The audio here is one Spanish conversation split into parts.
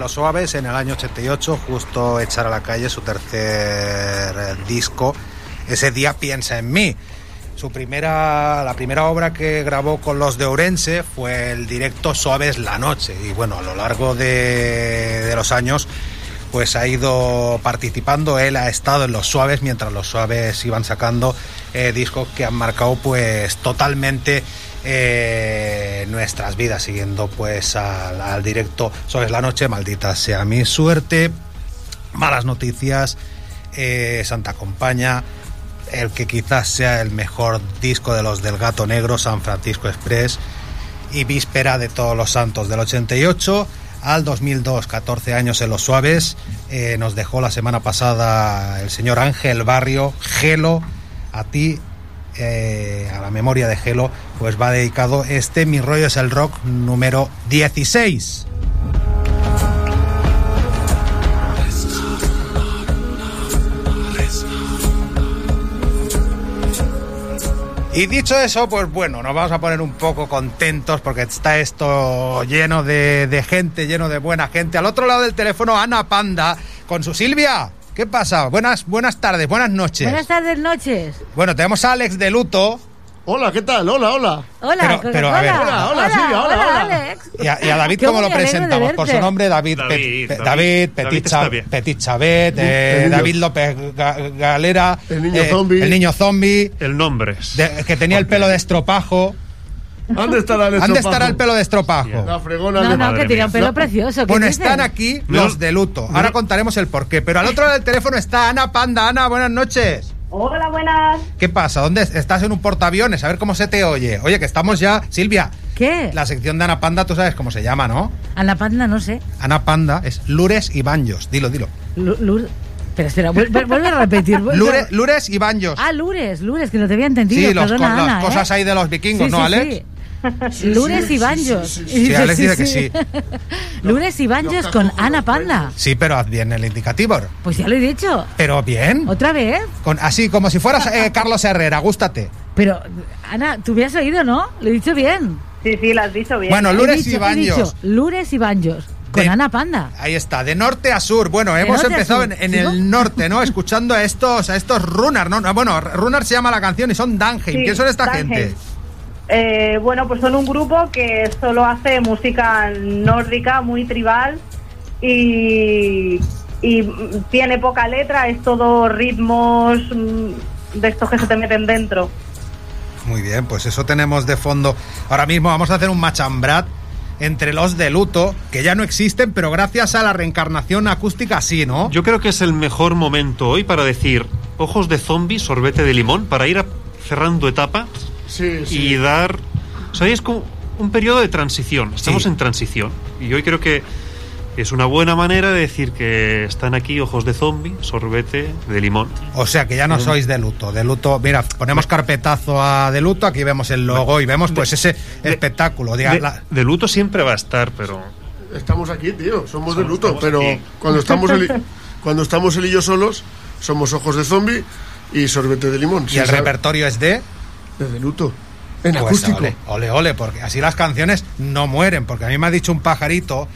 Los Suaves en el año 88, justo echar a la calle su tercer eh, disco. Ese día piensa en mí. Su primera, la primera obra que grabó con los de Ourense fue el directo Suaves la Noche. Y bueno, a lo largo de, de los años pues ha ido participando, él ha estado en los suaves mientras los suaves iban sacando eh, discos que han marcado pues totalmente eh, nuestras vidas, siguiendo pues al, al directo Suaves la Noche, maldita sea mi suerte, malas noticias, eh, Santa Compaña, el que quizás sea el mejor disco de los del Gato Negro, San Francisco Express, y Víspera de Todos los Santos del 88 al 2002, 14 años en los suaves. Eh, nos dejó la semana pasada el señor Ángel Barrio, Gelo, a ti, eh, a la memoria de Gelo, pues va dedicado este Mi rollo es el rock número 16. Y dicho eso, pues bueno, nos vamos a poner un poco contentos porque está esto lleno de, de, gente, lleno de buena gente. Al otro lado del teléfono, Ana Panda con su Silvia. ¿Qué pasa? Buenas, buenas tardes, buenas noches. Buenas tardes, noches. Bueno, tenemos a Alex de Luto. Hola, ¿qué tal? Hola, hola. Hola, pero, pero a ver. Hola, hola, Silvia, hola, hola. Alex. Y a, y a David, ¿cómo lo presentamos? Por su nombre, David. David, Pe- David. David, David Petit, Chabet, eh. David López Ga- Galera. El niño eh, zombie. El niño zombie. El nombre. de- que tenía el pelo de estropajo. ¿Dónde estará el ¿Dónde estropajo? estará el pelo de estropajo? La fregona No, de- no, que mía. un pelo precioso. ¿qué Bueno, están aquí los de luto. Ahora contaremos el porqué. Pero al otro lado del teléfono está Ana Panda. Ana, buenas noches. Hola, buenas. ¿Qué pasa? ¿Dónde estás en un portaaviones? A ver cómo se te oye. Oye, que estamos ya. Silvia, ¿Qué? la sección de Ana Panda, tú sabes cómo se llama, ¿no? A la panda, no sé. Ana Panda es Lures y Banjos. Dilo, dilo. Lu- Lur- Pero espera, vuel- vuel- vuelve a repetir. vuelve- Lure- Lures y Banjos. Ah, Lures, Lures, que no te había entendido. Sí, los Perdona, con las Ana, ¿eh? cosas ahí de los vikingos, Sí, ¿no, sí, Alex? sí. Lures y banjos. sí, sí, Sí, Alex dice que sí. Lures y banjos con Ana Panda. Sí, pero haz bien el indicativo. Pues ya lo he dicho. Pero bien. ¿Otra vez? Con, así, como si fueras eh, Carlos Herrera, gústate. Pero, Ana, tú hubieras oído, ¿no? Lo he dicho bien. Sí, sí, lo has dicho bien. Bueno, He Lures dicho- y Banjos. Lures y banjos. Con Ana Panda. Ahí está, de norte a sur. Bueno, hemos empezado en, el norte, ¿no? Escuchando a estos, a estos Runar, ¿no? Bueno, Runar se llama la canción y son Danheim. Sí, ¿Quién son esta gente? Eh, bueno, pues son un grupo que solo hace música nórdica, muy tribal y, y tiene poca letra, es todo ritmos mm, de estos que se te meten dentro. Muy bien, pues eso tenemos de fondo. Ahora mismo vamos a hacer un machambrat entre los de luto, que ya no existen, pero gracias a la reencarnación acústica sí, ¿no? Yo creo que es el mejor momento hoy para decir ojos de zombie, sorbete de limón, para ir cerrando etapas Sí, sí. y dar. O sea, es como un periodo de transición. Estamos Sí. en transición. Y hoy creo que es una buena manera de decir que están aquí ojos de zombie, sorbete de limón. O sea que ya no sois de luto. De luto, mira, ponemos carpetazo a de luto, aquí vemos el logo y vemos pues ese espectáculo. Diga, De, la- de luto siempre va a estar, pero. Estamos aquí, tío. Somos de luto, estamos pero aquí. cuando estamos él y- cuando estamos él y yo solos, somos ojos de zombie y sorbete de limón. y Sí, el sabe- repertorio es de... de luto. En Pues, acústico. ole, ole, ole, porque así las canciones no mueren, porque a mí me ha dicho un pajarito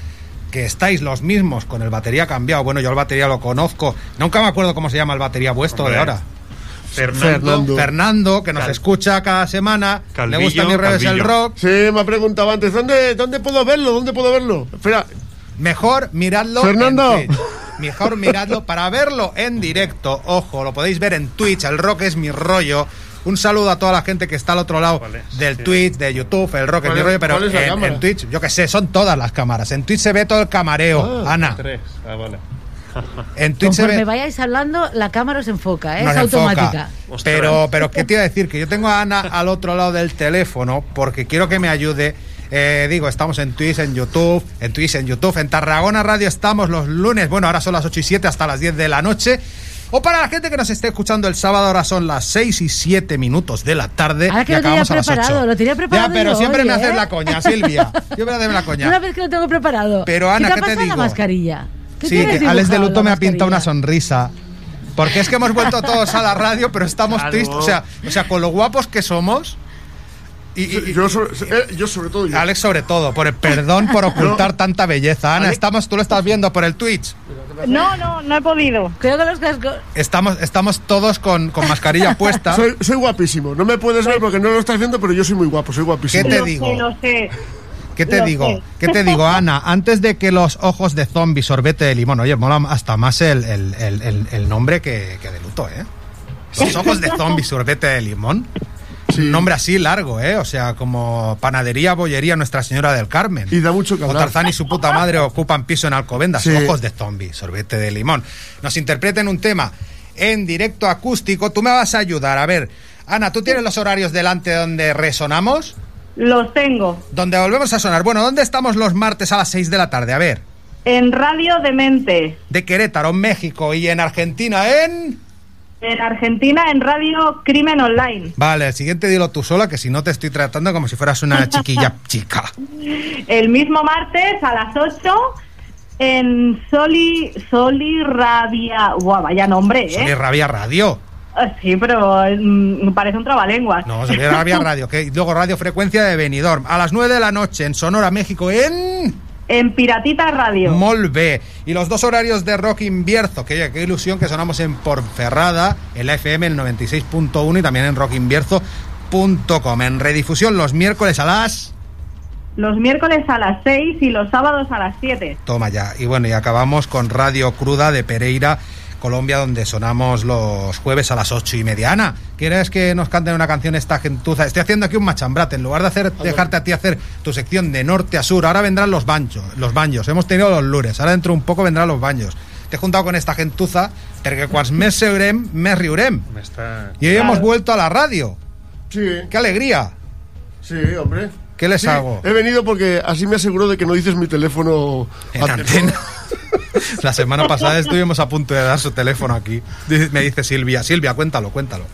que estáis los mismos con el batería cambiado. Bueno, yo el batería lo conozco. Nunca me acuerdo cómo se llama el batería vuestro de ahora. Fernando. Fernando. Fernando, que nos Cal- escucha cada semana. Calvillo, le gusta mi revés el rock. Sí, me ha preguntado antes, ¿dónde, ¿dónde puedo verlo? ¿Dónde puedo verlo? Espera, Mejor miradlo Fernando. en Twitch. Mejor miradlo para verlo en directo. Ojo, lo podéis ver en Twitch. El rock es mi rollo. Un saludo a toda la gente que está al otro lado del Sí. Twitch, de YouTube. El rock es ¿Cuál mi rollo, pero cuál es la en, cámara? en Twitch, yo que sé, son todas las cámaras. En Twitch se ve todo el camareo. Ah, Ana, Tres. Ah, vale. en Twitch se Conforme ve. vayáis hablando, la cámara os enfoca, ¿eh? nos es automática. Pero, pero, ¿qué te iba a decir? Que yo tengo a Ana al otro lado del teléfono porque quiero que me ayude. Eh, digo, estamos en Twitch, en YouTube, en Twitch, en YouTube, en Tarragona Radio estamos los lunes, bueno, ahora son las 8 y 7 hasta las 10 de la noche. O para la gente que nos esté escuchando el sábado, ahora son las 6 y 7 minutos de la tarde. Ahora que y lo tenía acabamos a las preparado, 8. lo tenía preparado Ya, pero yo siempre hoy, me haces ¿eh? la coña, Silvia. Siempre me haces la coña. Una vez que lo tengo preparado. Pero, Ana, ¿qué ¿qué te te ha pasado en la digo? mascarilla? ¿Qué Sí, que Alex de Luto me ha pintado una sonrisa. Porque es que hemos vuelto todos a la radio, pero estamos Claro. tristes. O sea, o sea, con lo guapos que somos, Y, y- Yo sobre, eh, yo sobre todo yo. Alex sobre todo, por el perdón por ocultar tanta belleza. Ana, Alex- estamos, tú lo estás viendo por el Twitch. No, no, no he podido. Creo que los cascos... Estamos, estamos todos con, con mascarilla puesta. Soy, soy guapísimo. No me puedes ver porque no lo estás viendo, pero yo soy muy guapo, soy guapísimo. ¿Qué te lo digo? sé, lo sé. ¿Qué te Lo digo? sé. ¿Qué te digo, Ana? Antes de que los ojos de zombie sorbete de limón, oye, mola hasta más el, el- el- el- el nombre que, que de luto, ¿eh? Los ojos de zombie sorbete de limón. Sí. Un nombre así largo, ¿eh? O sea, como panadería, bollería Nuestra Señora del Carmen. Y da mucho que O hablar. Tarzán y su puta madre ocupan piso en Alcobendas. Sí. Ojos de zombie, sorbete de limón. Nos interpreten un tema en directo acústico. Tú me vas a ayudar. A ver, Ana, ¿tú tienes los horarios delante donde resonamos? Los tengo. Donde volvemos a sonar. Bueno, ¿dónde estamos los martes a las 6 de la tarde? A ver, En Radio Demente. de Querétaro, México y en Argentina, en... En Argentina, en Radio Crimen Online. Vale, el siguiente dilo tú sola, que si no te estoy tratando como si fueras una chiquilla chica. El mismo martes a las 8 en Soli, Soli Rabia. Guau, vaya nombre, ¿eh? Soy Rabia Radio. Ah, Sí, pero mm, parece un trabalenguas. No, Soy Rabia Radio. Que, luego Radio Frecuencia de Benidorm. A las 9 de la noche en Sonora, México, en... En Piratita Radio. Molve. Y los dos horarios de Rock Invierzo. Que qué ilusión que sonamos en Porferrada, en la FM el 96.1 y también en rockinvierzo.com. En redifusión los miércoles a las... Los miércoles a las 6 y los sábados a las 7. Toma ya. Y bueno, y acabamos con Radio Cruda de Pereira, Colombia, donde sonamos los jueves a las ocho y media. Ana, ¿quieres que nos canten una canción esta gentuza? Estoy haciendo aquí un machambrate. En lugar de hacer, dejarte a ti hacer tu sección de norte a sur, ahora vendrán los banchos, los baños. Hemos tenido los lures, ahora dentro de un poco vendrán los baños. Te he juntado con esta gentuza, porque cuans més seurem, riurem. Me está... Y hoy hemos vuelto a la radio. Sí, ¡Qué alegría! sí, hombre. ¿Qué les Sí, hago? He venido porque así me aseguro de que no dices mi teléfono En antena. La semana pasada estuvimos a punto de dar su teléfono aquí. Me dice Silvia. Silvia, cuéntalo, cuéntalo.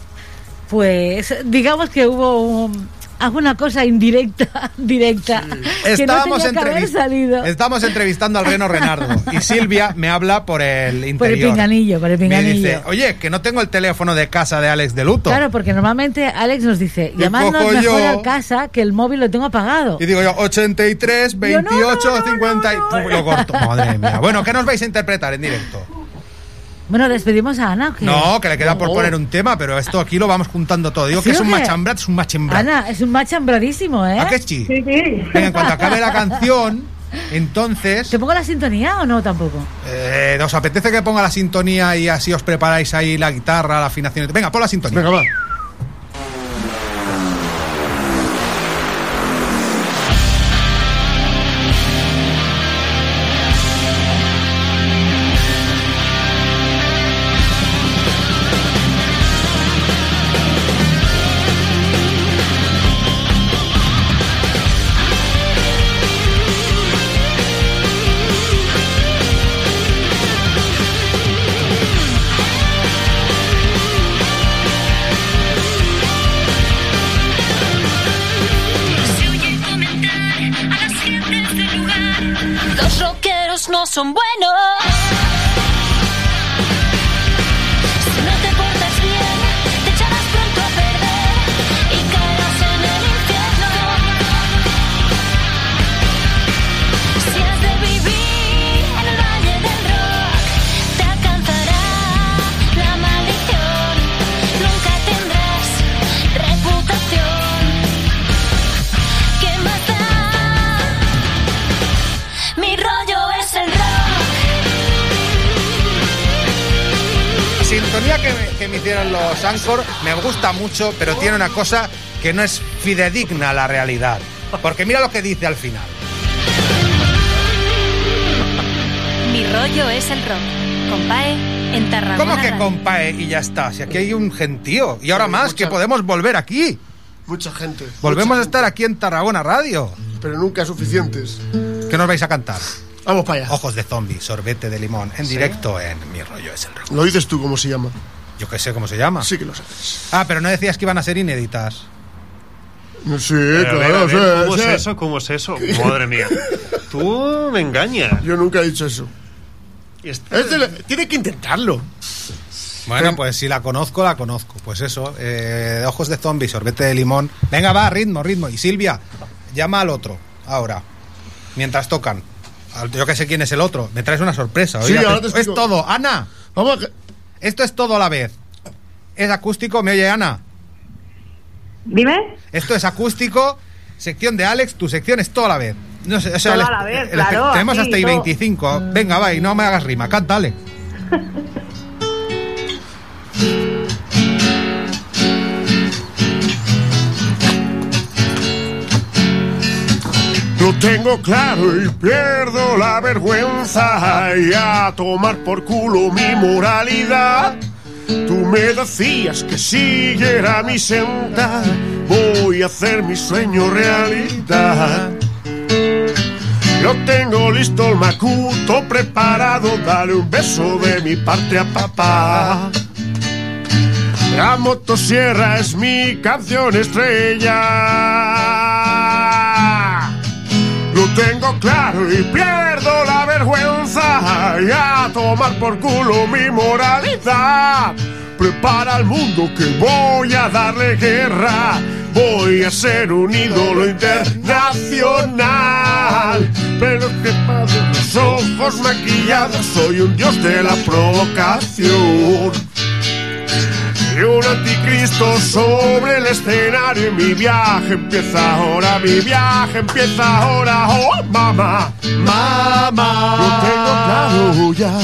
Pues digamos que hubo un- alguna cosa indirecta, directa, que Estábamos, no tenía que haber entrevist- salido. Estábamos entrevistando al Reno Renardo y Silvia me habla por el interior. Por el pinganillo, por el Me pinganillo. dice, oye, que no tengo el teléfono de casa de Alex de Luto. Claro, porque normalmente Alex nos dice, ¿Qué llamadnos mejor yo? a casa que el móvil lo tengo apagado. Y digo yo, 83, Yo, 28, no, no, no, 50 y no, no. lo corto. Madre mía. Bueno, ¿qué nos vais a interpretar en directo? Bueno, despedimos a Ana. ¿o qué? No, que le queda por poner un tema, pero esto aquí lo vamos juntando todo. Digo ¿Sí que es o un qué? machambrat, es un machambrat. Ana, es un match hambradísimo, ¿eh? ¿A qué sí? Sí, sí. Venga, en cuanto acabe la canción, entonces... ¿Te pongo la sintonía o no tampoco? Eh, ¿Os apetece que ponga la sintonía y así os preparáis ahí la guitarra, la afinación? Venga, pon la sintonía. Venga, va. Me gusta mucho, pero tiene una cosa que no es fidedigna a la realidad. Porque mira lo que dice al final. Mi rollo es el rock. Compae en Tarragona. ¿Cómo que compae y ya está? Si aquí hay un gentío. Y ahora más, que podemos volver aquí. Mucha gente. Volvemos mucha a estar aquí en Tarragona Radio. gente, Pero nunca suficientes. ¿Qué nos vais a cantar? Vamos para allá. Ojos de zombie, sorbete de limón, en directo en Mi rollo es el rock. Lo dices tú cómo se llama. Yo qué sé cómo se llama. Sí que lo sabes. Ah, pero no decías que iban a ser inéditas. Sí, Pero, a ver, claro. a ver, sí, ¿Cómo sí. es eso? ¿Cómo es eso? Madre mía. Tú me engañas. Yo nunca he dicho eso. Este- Este le- tiene que intentarlo. Bueno, pues si la conozco, la conozco. Pues eso, eh, ojos de zombie, sorbete de limón. Venga, va, ritmo, ritmo. Y Silvia, llama al otro, ahora, mientras tocan. Al- Yo que sé quién es el otro. Me traes una sorpresa. Sí, oiga, ahora te es explico. todo. Ana, Vamos a... esto es todo a la vez. ¿Es acústico? ¿Me oye Ana? Dime. Esto es acústico, sección de Alex, tu sección es todo a la vez. No sé, o sea, Todo el- a la vez, el- claro, tenemos hasta todo. I-25. Venga, va, y no me hagas rima, cántale. Lo tengo claro y pierdo la vergüenza y a tomar por culo mi moralidad. Tú me decías que siguiera mi senda, voy a hacer mi sueño realidad. Yo tengo listo el macuto preparado, dale un beso de mi parte a papá. La motosierra es mi canción estrella. Lo tengo claro y pierdo la vergüenza y a tomar por culo mi moralidad. Prepara al mundo que voy a darle guerra. Voy a ser un ídolo internacional. Pero que padre los ojos maquillados, soy un dios de la provocación. Anticristo sobre el escenario y mi viaje empieza ahora, mi viaje empieza ahora, oh mamá, mamá. Lo tengo claro ya.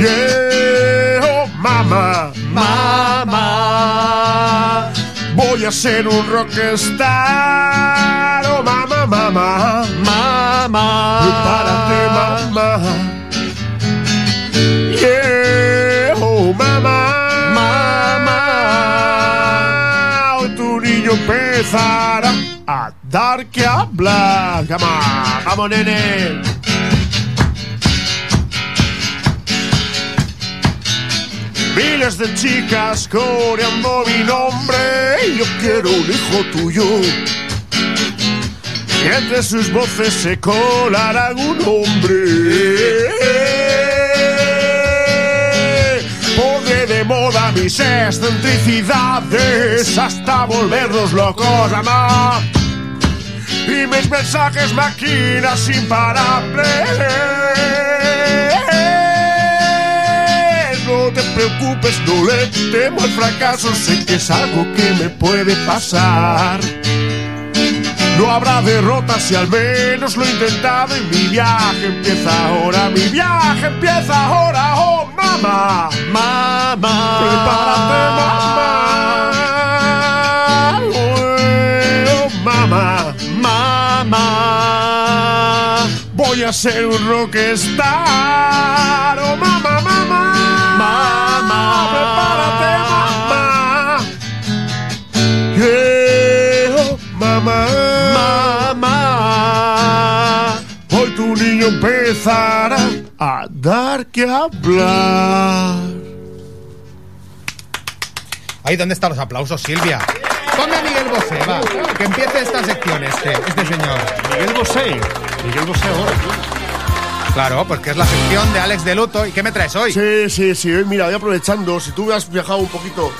Yeah, oh mamá, mamá. Voy a ser un rockstar, oh mamá, mamá, mamá. Prepárate, mamá. Empezará a dar que hablar. Come on, vamos nene. Miles de chicas coreando mi nombre, yo quiero un hijo tuyo. Y entre sus voces se colará un hombre. Mis excentricidades hasta volvernos locos, amor. Y mis mensajes máquinas imparables. No te preocupes, no le temo al fracaso, sé que es algo que me puede pasar. No habrá derrotas si al menos lo he intentado y mi viaje empieza ahora, mi viaje empieza ahora, oh mamá, mamá, prepárate mamá, oh mamá, mamá, voy a ser un rockstar, oh mamá, mamá, mamá, niño empezará a dar que hablar. Ahí, ¿dónde están los aplausos, Silvia? Ponme a Miguel Bosé, va. Que empiece esta sección, este, este señor. Miguel Bosé. Miguel Bosé ahora. Claro, porque es la sección de Alex de Luto. ¿Y qué me traes hoy? Sí, sí, sí. Mira, voy aprovechando. Si tú has viajado un poquito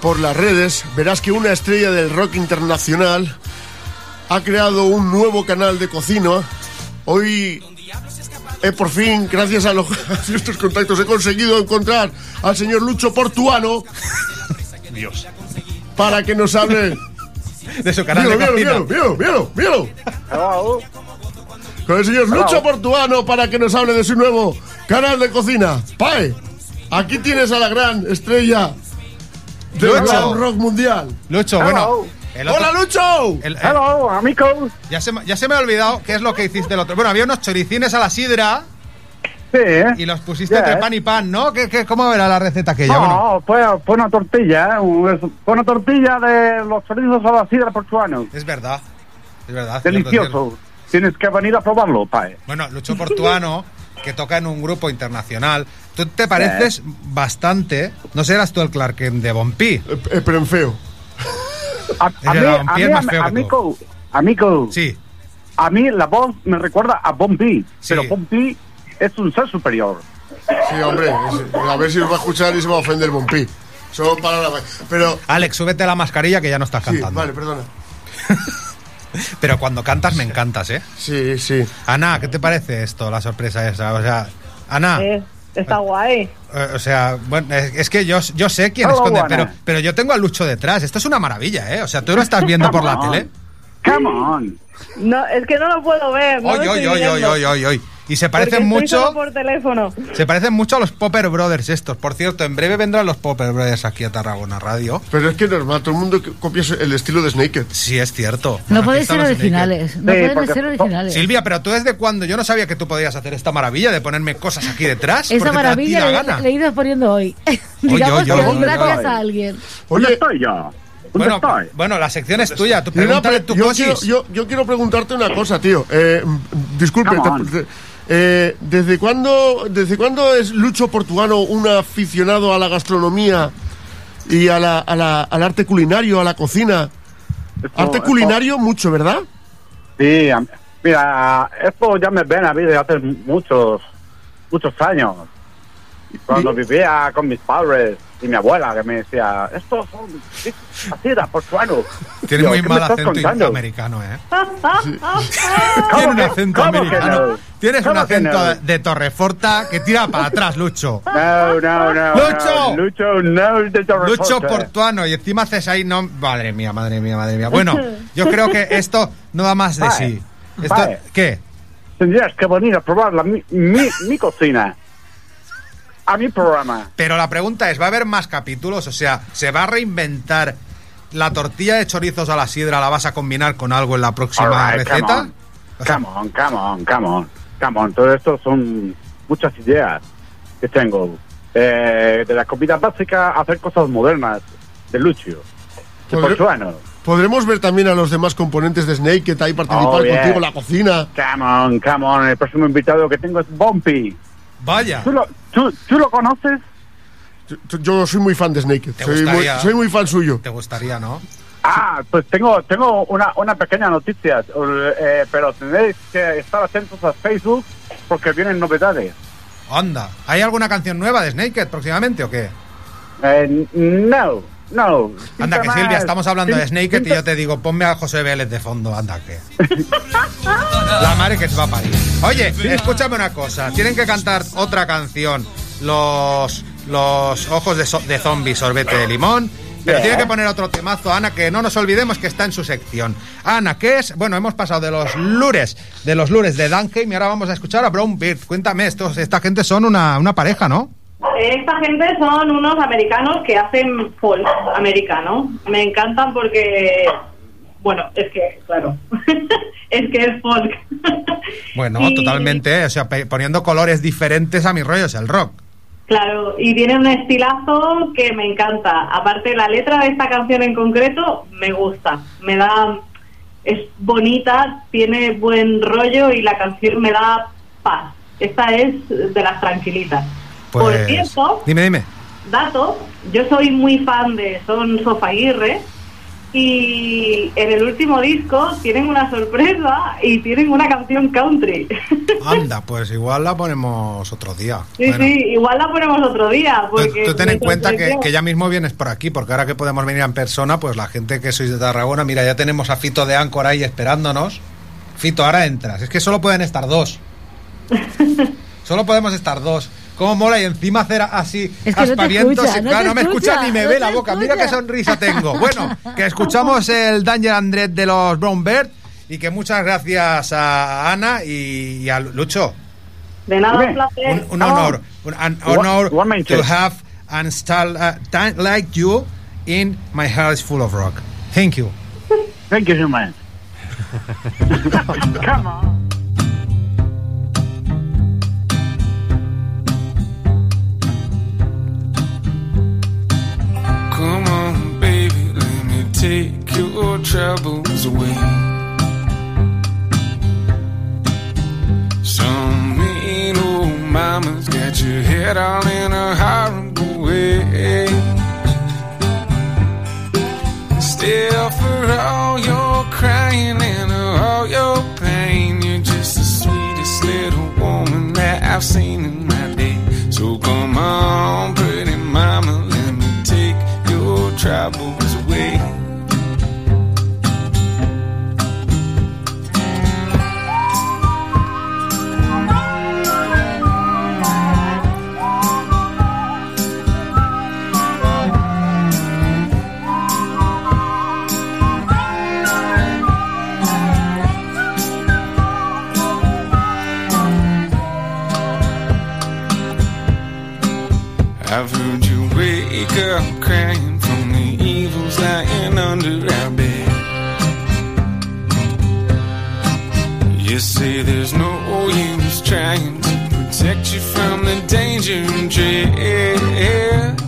por las redes, verás que una estrella del rock internacional ha creado un nuevo canal de cocina. Hoy, he por fin, gracias a, los, a contactos, he conseguido encontrar al señor Lucho Portuano Dios. para que nos hable. De su canal Míralo, de míralo, cocina. míralo, míralo, míralo, míralo. Con el señor Lucho Portuano para que nos hable de su nuevo canal de cocina. Pae, aquí tienes a la gran estrella del Lucho. rock mundial. Lucho, bueno. El otro- ¡Hola, Lucho! el- el- Hello, amigos. ya, se, me- ya se me ha olvidado qué es lo que hiciste el otro. Bueno, había unos choricines a la sidra Sí, ¿eh? y los pusiste Ya, entre ¿eh? pan y pan, ¿no? ¿Qué, qué, cómo era la receta aquella? Bueno, No, fue, fue una tortilla, ¿eh? Fue una tortilla de los chorizos a la sidra portuano. es verdad. Es verdad. Delicioso. Tienes que venir a probarlo, pae. Bueno, Lucho Portuano, que toca en un grupo internacional. Tú te pareces bastante. No serás tú el Clark de Bompi. Eh, eh, pero en feo. A, mí, a mí, más feo que amigo, amigo, Sí. a mí la voz me recuerda a Bon B, Sí. pero Bon B es un ser superior. Sí, hombre, es- a ver si nos va a escuchar y se va a ofender Bompi. Solo para la... Pero... Alex, súbete la mascarilla que ya no estás Sí, cantando. vale, perdona. Pero cuando cantas me encantas, ¿eh? Sí, sí. Ana, ¿qué te parece esto, la sorpresa esa? O sea, Ana, Eh, está guay. eh, o sea, bueno, es, que yo, yo sé quién Hello, esconde, pero, pero yo tengo a Lucho detrás. Esto es una maravilla, ¿eh? O sea, tú lo estás viendo por la tele. Come on. No, es que no lo puedo ver. No Oy, oy, oy, oy, oy. Y se parecen estoy mucho, solo por teléfono. se parecen mucho a los Popper Brothers estos. Por cierto, en breve vendrán los Popper Brothers aquí a Tarragona Radio. Pero es que normal, todo el mundo copia el estilo de Snake. Sí, es cierto. No están ser originales. No Sí, pueden porque- ser originales. Silvia, pero tú desde cuándo? Yo no sabía que tú podías hacer esta maravilla de ponerme cosas aquí detrás. Esa maravilla la le, gana. le he ido poniendo hoy. Digamos que gracias a alguien. ¿Dónde Oye, estoy yo? ¿Dónde Bueno, estoy? bueno, la sección es tuya. Tú pregúntale tu yo, quiero, yo, yo quiero preguntarte una cosa, tío. Eh, disculpe, te- te- eh, ¿desde, cuándo, ¿desde cuándo es Lucho Portuano un aficionado a la gastronomía y a la, a la- al arte culinario, a la cocina? Esto- Arte esto- culinario, mucho, ¿verdad? Sí, mira, esto ya me ven a mí desde hace muchos, muchos años. Cuando vivía con mis padres y mi abuela, que me decía, estos son así portuano. Tienes Digo, muy ¿qué mal acento contando? americano, ¿eh? ¿Cómo Tienes un acento americano. no? Tienes un ¿Cómo que acento no? de, de Torreforta que tira para atrás, Lucho. No, no, no. ¡Lucho! no, Lucho, no es de Torreforta. Lucho Portuano. Y encima haces ahí no... Madre mía, madre mía, madre mía. Bueno, yo creo que esto no da más de Vale. sí. Esto, Vale. ¿Qué? Tendrías que venir a probar la, mi, mi, mi cocina. A mi programa. Pero la pregunta es, ¿va a haber más capítulos? O sea, ¿se va a reinventar la tortilla de chorizos a la sidra? ¿La vas a combinar con algo en la próxima right, receta? Come on, come on, come on, come on. Todo esto son muchas ideas que tengo. Eh, de la comida básica hacer cosas modernas. De Lucio. De Podré- Portuano. Podremos ver también a los demás componentes de Snake que ahí participar Oh, yeah. contigo en la cocina. Come on, come on. El próximo invitado que tengo es Bumpy. Vaya. ¿Tú lo, tú, tú lo conoces? Yo- Yo soy muy fan de Snake. ¿Te Soy muy, gustaría? soy muy fan suyo. Te gustaría, ¿no? Ah, pues tengo, tengo una, una pequeña noticia, eh, pero tendréis que estar atentos a Facebook porque vienen novedades. Anda. ¿Hay alguna canción nueva de Snaked próximamente o qué? Eh, no, no. Anda, que Silvia, estamos hablando de Snaked y yo te digo, ponme a José Vélez de fondo, anda que. La madre que se va a parir. Oye, escúchame una cosa, tienen que cantar otra canción, los los ojos de, so- de zombie sorbete de limón. Pero Yeah. tiene que poner otro temazo, Ana, que no nos olvidemos que está en su sección. Ana, ¿qué es? Bueno, hemos pasado de los lures, de los lures de Dunheim y ahora vamos a escuchar a Brown Beard. Cuéntame, estos, esta gente son una, una pareja, ¿no? Esta gente son unos americanos que hacen folk americano. Me encantan porque, bueno, es que, claro, es que es folk. Bueno, Y- totalmente, o sea, poniendo colores diferentes a mis rollos, el rock. Claro, y tiene un estilazo que me encanta. Aparte, la letra de esta canción en concreto me gusta. Me da. Es bonita, tiene buen rollo y la canción me da paz. Esta es de las tranquilitas. Por Pues, cierto, Dime, dime. dato, yo soy muy fan de Son Sofaguirre y en el último disco tienen una sorpresa y tienen una canción country. Anda, pues igual la ponemos otro día. sí, Bueno, sí, igual la ponemos otro día. Porque tú ten en cuenta que, que ya mismo vienes por aquí, porque ahora que podemos venir en persona, pues la gente que sois de Tarragona, mira, ya tenemos a Fito de Ancor ahí esperándonos. Fito, ahora entras. Es que solo pueden estar dos. Solo podemos estar dos. ¿Cómo mola? Y encima hacer así Es que no aspavientos. escucha, no Claro, te no me escucha escucha, ni me no ve la boca. Mira qué sonrisa tengo. Bueno, que escuchamos el Danger Andret de los Brown Bird y que muchas gracias a Ana y, y a Lucho. De nada, un placer. Un, un honor, un, an honor igualmente. to have an star uh, like you in my heart is full of rock. Thank you. Thank you so much. Come on. take your troubles away. Some mean old mamas got your head all in a horrible way. Still, for all your crying and all your pain, you're just the sweetest little woman that I've seen in my day. So come on, pretty mama, let me take your troubles. You say there's no use trying to protect you from the danger and dread.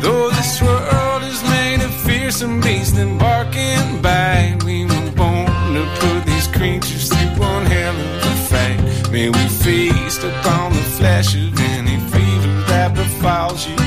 Though this world is made of fearsome beasts that bark and bite, we were born to put these creatures through one hell of a fight. May we feast upon the flesh of any fever that befalls you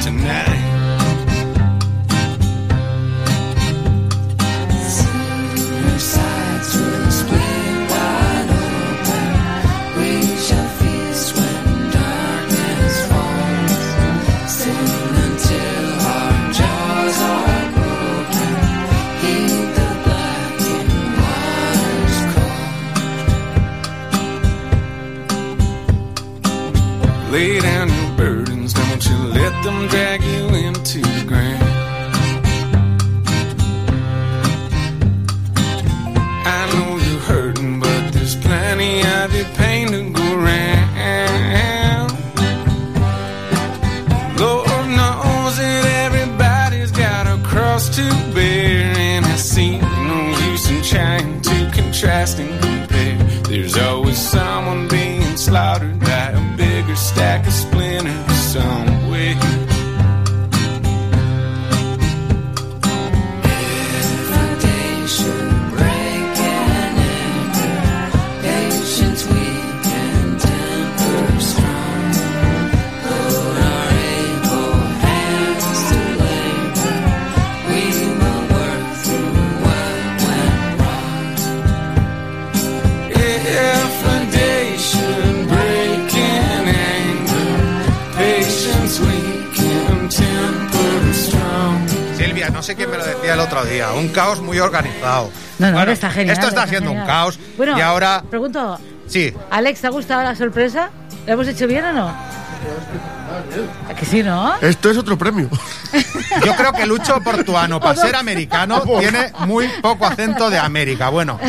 organizado. No, no, Bueno, está genial. Esto está siendo un caos. Bueno, y ahora, Pregunto, sí, Alex, ¿te ha gustado la sorpresa? ¿Lo hemos hecho bien o no? ¿A que sí, no? Esto es otro premio. yo creo que Lucho Portuano, para ser americano, tiene muy poco acento de América. Bueno,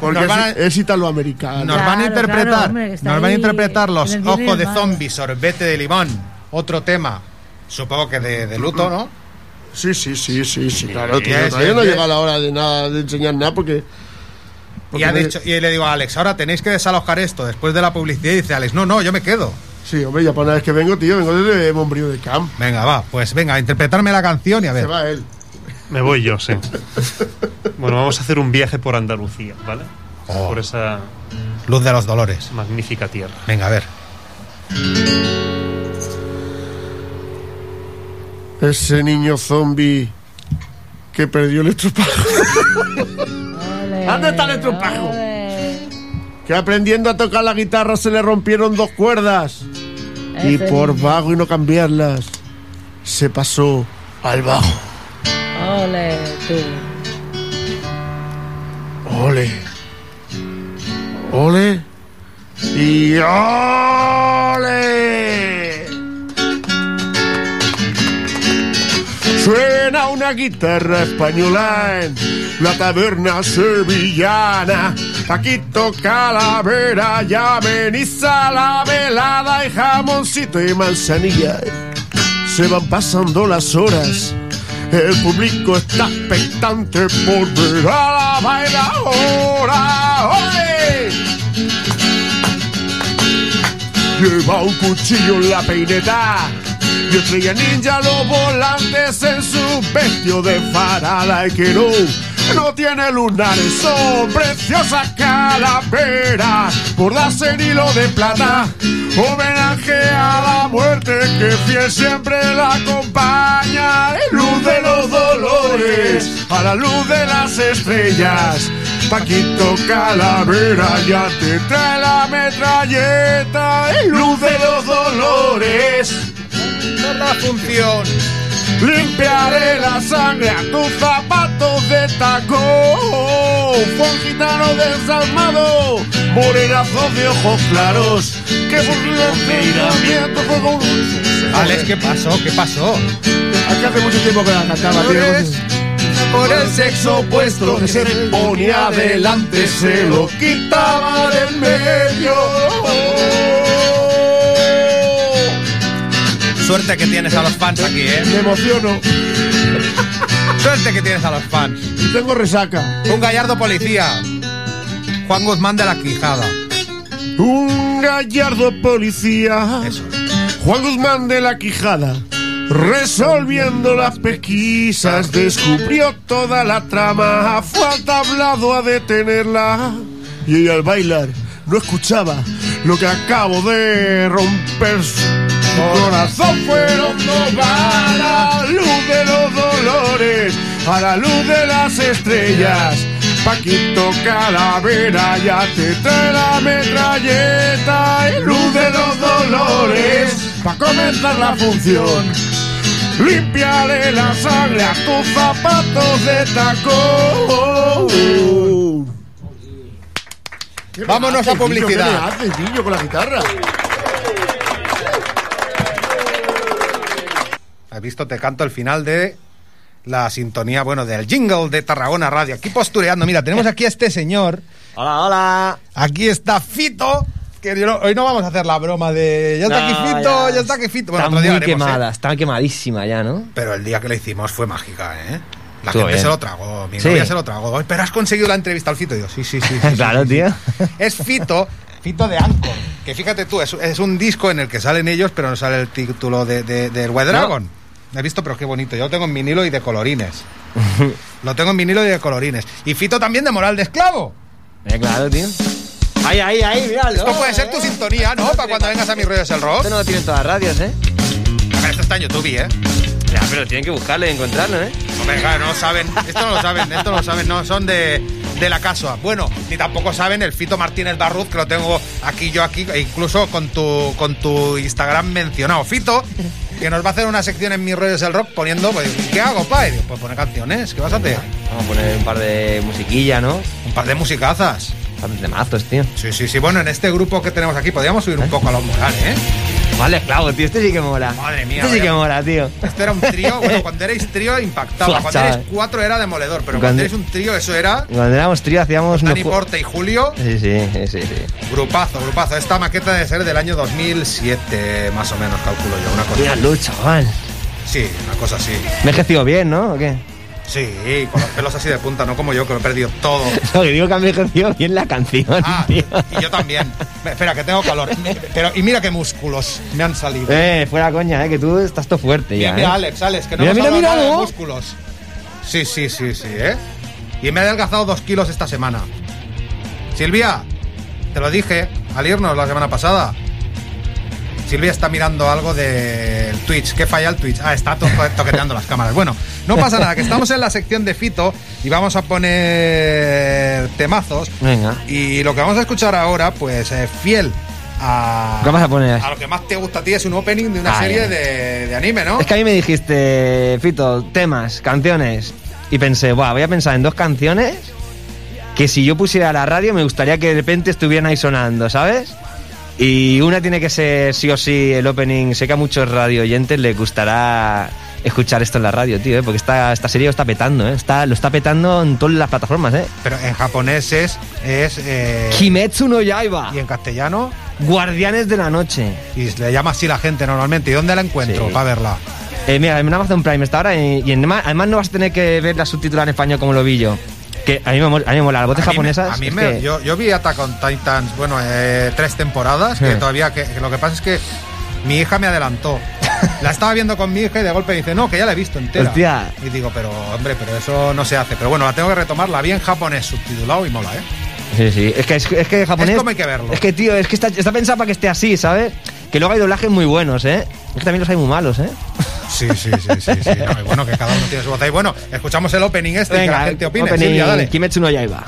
Porque a, es, es italoamericano. nos van a interpretar, claro, hombre, nos van a interpretar los ojos de zombie, sorbete de limón. Otro tema, supongo que de, de luto, ¿no? Sí, sí, sí, sí, sí, claro. Tío, sí, todavía no llega la hora de nada de enseñar nada porque. Y, porque ha me- dicho, y le digo a Alex, ahora tenéis que desalojar esto después de la publicidad. Y dice Alex, no, no, yo me quedo. Sí, hombre, ya para una vez que vengo, tío, vengo desde Montbrió de Camp. Venga, va, pues venga, interpretarme la canción y a Se ver. va él. Me voy yo, sí. Bueno, vamos a hacer un viaje por Andalucía, ¿vale? Oh. Por esa Luz de los Dolores. magnífica tierra. Venga, a ver. Ese niño zombie que perdió el estropajo. ¿Dónde está el estropajo? que aprendiendo a tocar la guitarra se le rompieron dos cuerdas. Y por niño. vago y no cambiarlas, se pasó al bajo. Ole, tú. Ole. Ole. Y ole. Suena una guitarra española en la taberna sevillana. Paquito Calavera ya ameniza la velada y jamoncito y manzanilla. Se van pasando las horas. El público está expectante por ver a la bailadora. ¡Ole! Lleva un cuchillo en la peineta y estrella ninja los volantes en su vestido de farala y que no, tiene lunares, son preciosas calaveras, bordas en hilo de plata, homenaje a la muerte que fiel siempre la acompaña, luz de los dolores, a la luz de las estrellas. Paquito Calavera ya te trae la metralleta, luz de los dolores. La función. Limpiaré la sangre a tus zapatos de tacón. Fue un gitano desalmado, morenazos de ojos claros. Que por miramiento fue con Alex, ¿qué pasó? ¿Qué pasó? Aquí hace mucho tiempo que la cantaba, tío. Por el sexo opuesto que se ponía delante, se lo quitaba del medio. Suerte que tienes a los fans aquí, ¿eh? Me emociono. Suerte que tienes a los fans. Y tengo resaca. Un gallardo policía. Juan Guzmán de la Quijada. Un gallardo policía. Eso. Juan Guzmán de la Quijada. Resolviendo las pesquisas, descubrió toda la trama. Fue al tablado a detenerla. Y ella al bailar no escuchaba lo que acabo de romper. Su corazón fueron dos balas, a la luz de los dolores, a la luz de las estrellas. Paquito Calavera ya te trae la metralleta y luz de los dolores pa' comenzar la función. Límpiale la sangre a tus zapatos de tacón. ¿Qué me Vámonos a publicidad. niño? ¿Qué haces, niño, con la guitarra? Visto, te canto el final de la sintonía, bueno, del jingle de Tarragona Radio. Aquí postureando, mira, tenemos aquí a este señor. Hola, hola. Aquí está Fito. Que yo no- hoy no vamos a hacer la broma de ya está No, aquí Fito, ya. ya, está aquí Fito. Bueno, está otro día muy haremos, quemada, ¿eh? está quemadísima ya, ¿no? Pero el día que la hicimos fue mágica, ¿eh? La Estuvo gente bien. se lo tragó, mi Sí. novia se lo tragó. "Ay, Pero has conseguido la entrevista al Fito. Y yo, sí, sí, sí. sí, Claro, sí, tío. Es Fito, Fito de Anchor. Que fíjate tú, es, es un disco en el que salen ellos, pero no sale el título de, de, del White Dragon. He visto, pero qué bonito. Yo lo tengo en vinilo y de colorines. lo tengo en vinilo y de colorines. Y Fito también de Moral de Esclavo. Eh, claro, tío. Ahí, ahí, ahí, míralo. Esto puede ser tu sintonía, ¿no? Para cuando vengas a mis rollos el rock. Esto no lo tienen todas las radios, ¿eh? A ver, esto está en YouTube, ¿eh? Ya, pero tienen que buscarlo y encontrarlo, ¿eh? Hombre, claro, no lo saben. Esto no lo saben, esto no lo saben, no, son de, de la casa. Bueno, ni tampoco saben el Fito Martínez Barruz, que lo tengo aquí yo aquí, e incluso con tu, con tu Instagram mencionado. Fito, que nos va a hacer una sección en mis rollos del rock poniendo, pues, ¿qué hago, pa? Y digo, Pues poner canciones, ¿qué vas a hacer? Vamos a poner un par de musiquilla, ¿no? Un par de musicazas. Un par de mazos, tío. Sí, sí, sí. Bueno, en este grupo que tenemos aquí podríamos subir un poco a los morales, ¿eh? Vale, claro, tío. Este sí que mola. Madre mía, Este sí que mola, tío. Este era un trío, bueno, cuando erais trío impactaba. Cuando erais cuatro era demoledor, pero Cuando- cuando erais un trío eso era Cuando éramos trío hacíamos... Dani Porte y Julio. Sí, sí, sí, sí, sí. Grupazo, grupazo. Esta maqueta debe ser del año 2007, más o menos, calculo yo. Una cosa Míralo, chaval. Sí, una cosa así. Me he ejercido bien, ¿no? ¿O qué? Sí, con los pelos así de punta, no como yo, que lo he perdido todo. No, que digo que me he ejercido bien la canción, Ah, tío. y yo también. Espera, que tengo calor. Pero, y mira qué músculos me han salido. Eh, fuera coña, eh, que tú estás todo fuerte ya, mira, eh. Alex, Alex, que no Mira, hemos mira, nada de ¿no? músculos. Sí, sí, sí, sí, ¿eh? Y me he adelgazado dos kilos esta semana. Silvia, te lo dije al irnos la semana pasada. Silvia está mirando algo del Twitch. ¿Qué falla el Twitch? Ah, está to- toqueteando las cámaras. Bueno, no pasa nada, que estamos en la sección de Fito y vamos a poner temazos. Venga. Y lo que vamos a escuchar ahora, pues eh, fiel a, ¿Qué vas a poner? a lo que más te gusta a ti, es un opening de una Ah, serie de anime, ¿no? Es que a mí me dijiste, Fito, temas, canciones. Y pensé, Buah, voy a pensar en dos canciones que si yo pusiera la radio me gustaría que de repente estuvieran ahí sonando, ¿sabes? Y una tiene que ser sí o sí el opening. Sé que a muchos radio oyentes les gustará escuchar esto en la radio, tío, ¿eh? porque esta, esta serie lo está petando, ¿eh? Está, lo está petando en todas las plataformas, ¿eh? Pero en japonés es. es eh, Kimetsu no Yaiba, y en castellano. Guardianes de la Noche. Y le llama así la gente normalmente. ¿Y dónde la encuentro Sí. para verla? Eh, mira, en Amazon Prime está ahora y, y en- además no vas a tener que ver la subtitulada en español como lo vi yo. Que a mí me, mol- a mí me mola, las voces A mí japonesas. A mí me- que- yo, yo vi Attack on Titans, bueno, eh, tres temporadas, que todavía. Que, que lo que pasa es que mi hija me adelantó. La estaba viendo con mi hija y de golpe dice, no, que ya la he visto entera. Hostia. Y digo, pero hombre, pero eso no se hace. Pero bueno, la tengo que retomar, la vi en japonés subtitulado y mola, ¿eh? Sí, sí. Es que, es, es que japonés. Es como hay que verlo. Es que, tío, es que está, está pensado para que esté así, ¿sabes? Que luego hay doblajes muy buenos, ¿eh? Es que también los hay muy malos, ¿eh? Sí, sí, sí, sí. sí bueno, que cada uno tiene su voz ahí. Bueno, escuchamos el opening este que la gente opine. Opening, dale. Kimetsu no Yaiba.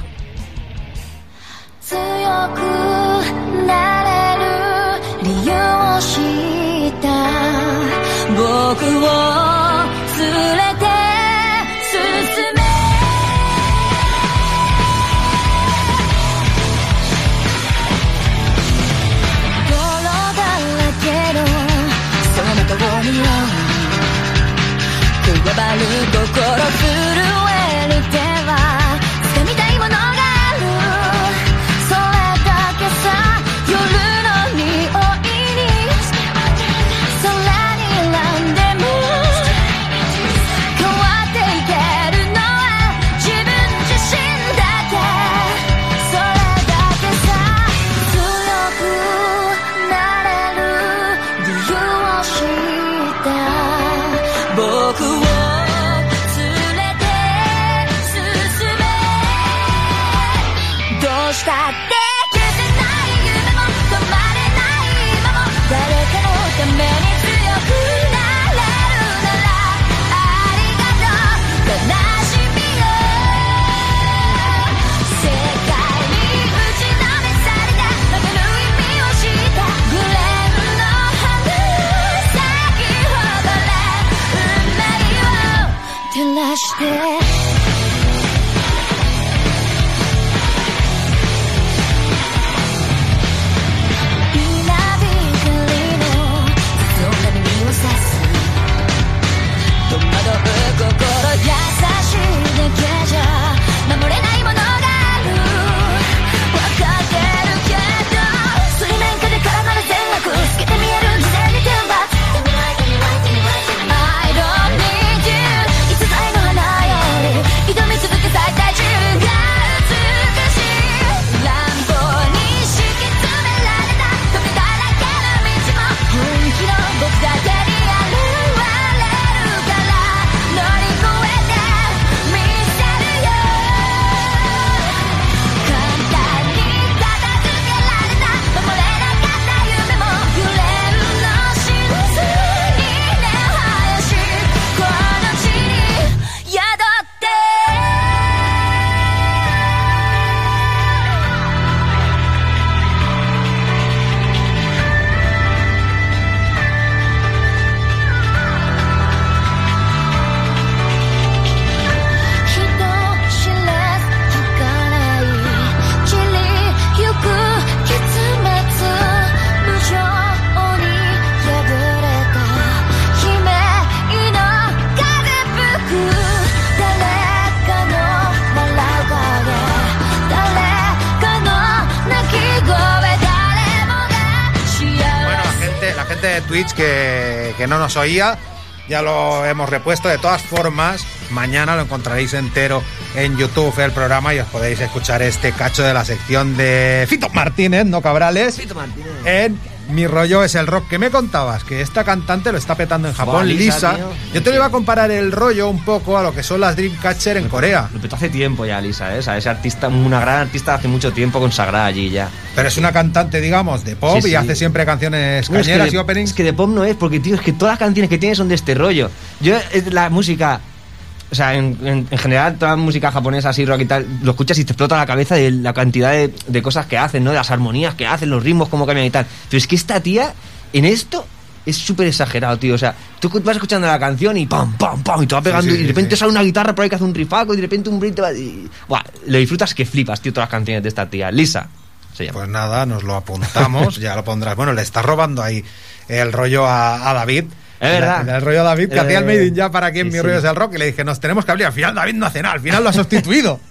僕を feel Twitch que, que no nos oía, ya lo hemos repuesto. De todas formas, mañana lo encontraréis entero en YouTube el programa y os podéis escuchar este cacho de la sección de Fito Martínez, no Cabrales. Fito Martínez. En Mi rollo es el rock. que me contabas? Que esta cantante lo está petando en Japón, Lisa. Tío. Yo te lo iba a comparar el rollo un poco a lo que son las Dreamcatcher en Corea. Lo petó hace tiempo ya, Lisa, ¿eh? O sea, ese artista, una gran artista hace mucho tiempo consagrada allí ya. Pero es una cantante, digamos, de pop Sí, y hace siempre canciones No, es que cañeras de- y openings. Es que de pop no es, porque, tío, es que todas las canciones que tiene son de este rollo. Yo, la música. O sea, en, en- en general, toda música japonesa, así, rock y tal, lo escuchas y te explota la cabeza de la cantidad de, de cosas que hacen, ¿no? De las armonías que hacen, los ritmos, cómo cambian y tal. Pero es que esta tía, en esto, es súper exagerado, tío. O sea, tú vas escuchando la canción y pam, pam, pam, y te va pegando, sí, y de repente sí. sale una guitarra por ahí que hace un rifaco, y de repente un brit te va. Y, buah, lo disfrutas que flipas, tío, todas las canciones de esta tía. Lisa. Se llama. Pues nada, nos lo apuntamos, ya lo pondrás. Bueno, le está robando ahí el rollo a, a David. Es verdad. El, el rollo David que Eh, hacía el Made in ya para aquí en sí, mi sí. rollo es el rock y le dije, nos tenemos que abrir. Al final David no hace nada, al final lo ha sustituido.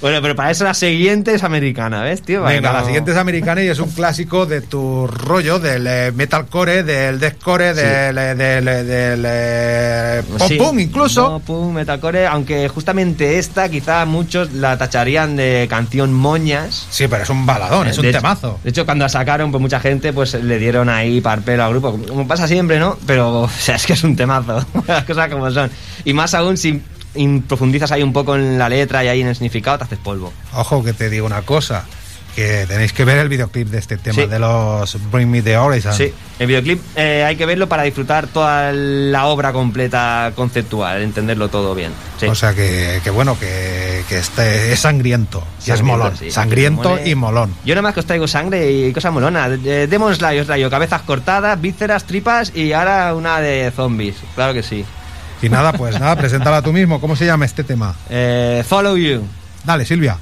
Bueno, pero para eso la siguiente es americana, ¿ves, tío? Venga, que la no- siguiente es americana y es un clásico de tu rollo, del eh, metalcore, del deathcore, Sí. del, eh, del, eh, del eh, pop Sí, punk incluso. Pop punk, metalcore, aunque justamente esta quizá muchos la tacharían de canción moñas. Sí, pero es un baladón, es un De hecho- temazo. De hecho, cuando la sacaron, pues mucha gente pues le dieron ahí parpelo al grupo, como pasa siempre, ¿no? Pero, o sea, es que es un temazo, las cosas como son. Y más aún si profundizas ahí un poco en la letra y ahí en el significado, te haces polvo. Ojo que te digo una cosa, que tenéis que ver el videoclip de este tema, Sí. de los Bring Me The Horizon. Sí, el videoclip eh, hay que verlo para disfrutar toda la obra completa conceptual, entenderlo todo bien. Sí. O sea que, que bueno, que, que este es sangriento, y es molón. sí. Sangriento y molón. Yo nada más que os traigo sangre y cosas molonas. Eh, Demon Slayer os traigo cabezas cortadas, vísceras, tripas y ahora una de zombies. Claro que sí. Y nada, pues nada, preséntala tú mismo. ¿Cómo se llama este tema? Eh, follow You. Dale, Silvia.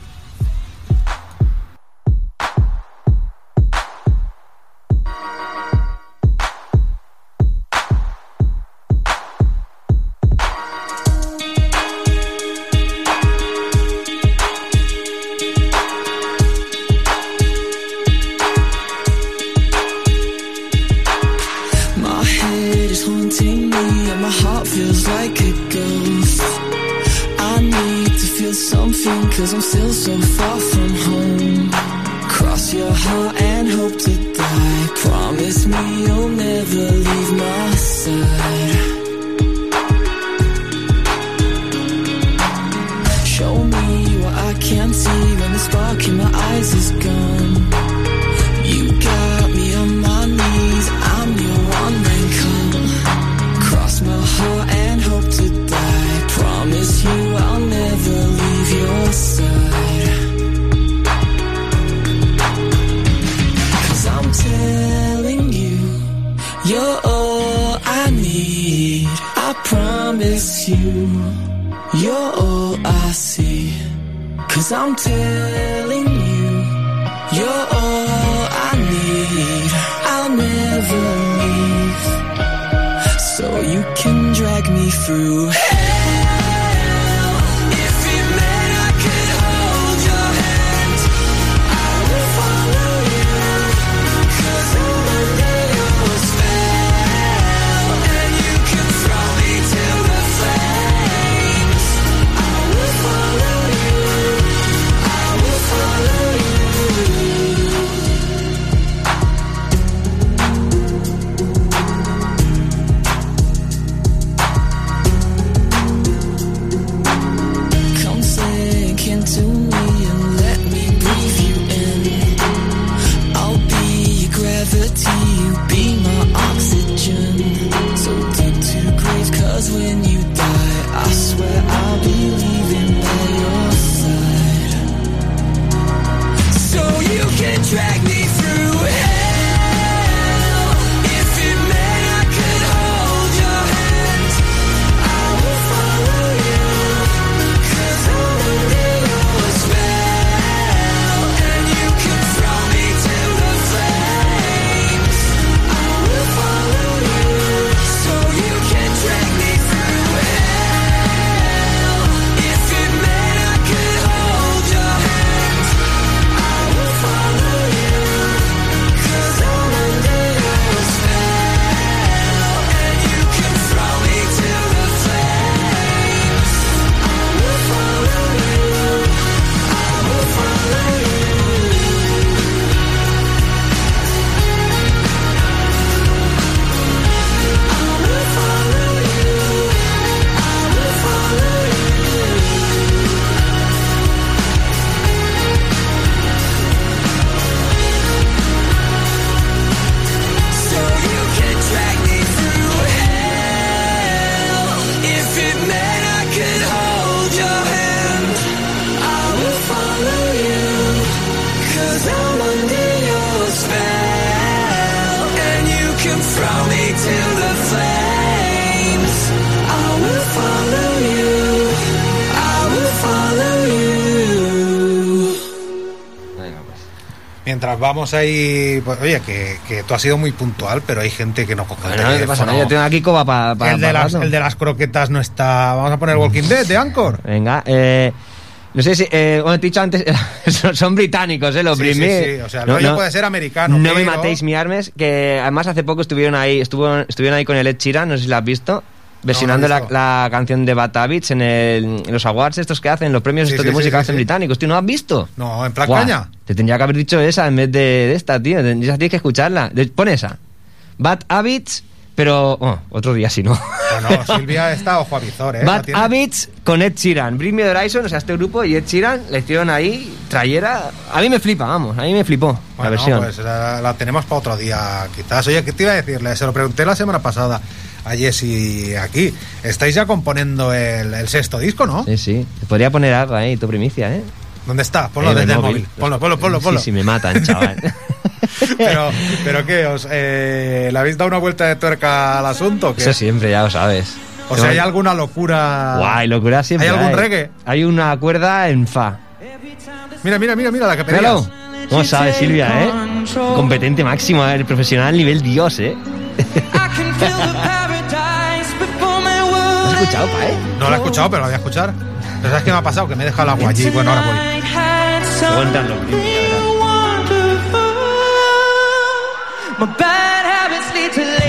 You're all I see. Cause I'm telling Vamos ahí, pues, oye, que, que tú has sido muy puntual, pero hay gente que no coge el Bueno, no te pasa nada, yo tengo aquí coba para el, de las, el de las croquetas no está. Vamos a poner Walking Dead de Anchor. Venga, eh, no sé si, eh, bueno, te he dicho antes, son, son británicos, eh, los Sí, sí, primeros. sí, o sea, el rollo puede ser americano, No me matéis mi armes, que además hace poco estuvieron ahí, estuvo, estuvieron ahí con el Ed Sheeran, no sé si lo has visto, versionando no he la, la canción de Bad Habits en, el- en los awards estos que hacen, los premios Sí, estos sí, de música que hacen británicos, tío, ¿no has visto? No, en plan caña. Te tendría que haber dicho esa en vez de, de esta, tío. Ya tienes que escucharla. Pon esa. Bad Habits, pero. oh, otro día si no. Bueno, Silvia está ojo a visor, ¿eh? La Bad. Habits con Ed Sheeran. Bring Me the Horizon, o sea, este grupo y Ed Sheeran le hicieron ahí trayera. A mí me flipa, vamos. A mí me flipó la Bueno, versión. pues la, la tenemos para otro día, quizás. Oye, ¿qué te iba a decirle? Se lo pregunté la semana pasada a Jessy aquí. Estáis ya componiendo el, el sexto disco, ¿no? Sí, sí. Te podría poner algo ahí, tu primicia, ¿eh? ¿Dónde está? Ponlo Eh, desde el móvil. móvil. Ponlo, ponlo, ponlo. Sí, ponlo. sí, me matan, chaval. pero, pero ¿qué? Os, eh, ¿Le habéis dado una vuelta de tuerca al asunto? o qué? Eso siempre, ya lo sabes. O sea, ¿hay alguna locura? Guay, locura siempre. ¿Hay algún reggae? Hay una cuerda en fa. Mira, mira, mira, mira la que pedías. Míralo. ¿Cómo sabe Silvia, eh? Competente máximo, eh, el profesional nivel Dios, eh. ¿Has escuchado, pa, eh? No la he escuchado, pero la voy a escuchar. Pero ¿sabes qué me ha pasado? Que me he dejado el agua allí. Bueno, ahora voy. Gringos, ya verás. My bad habits lead to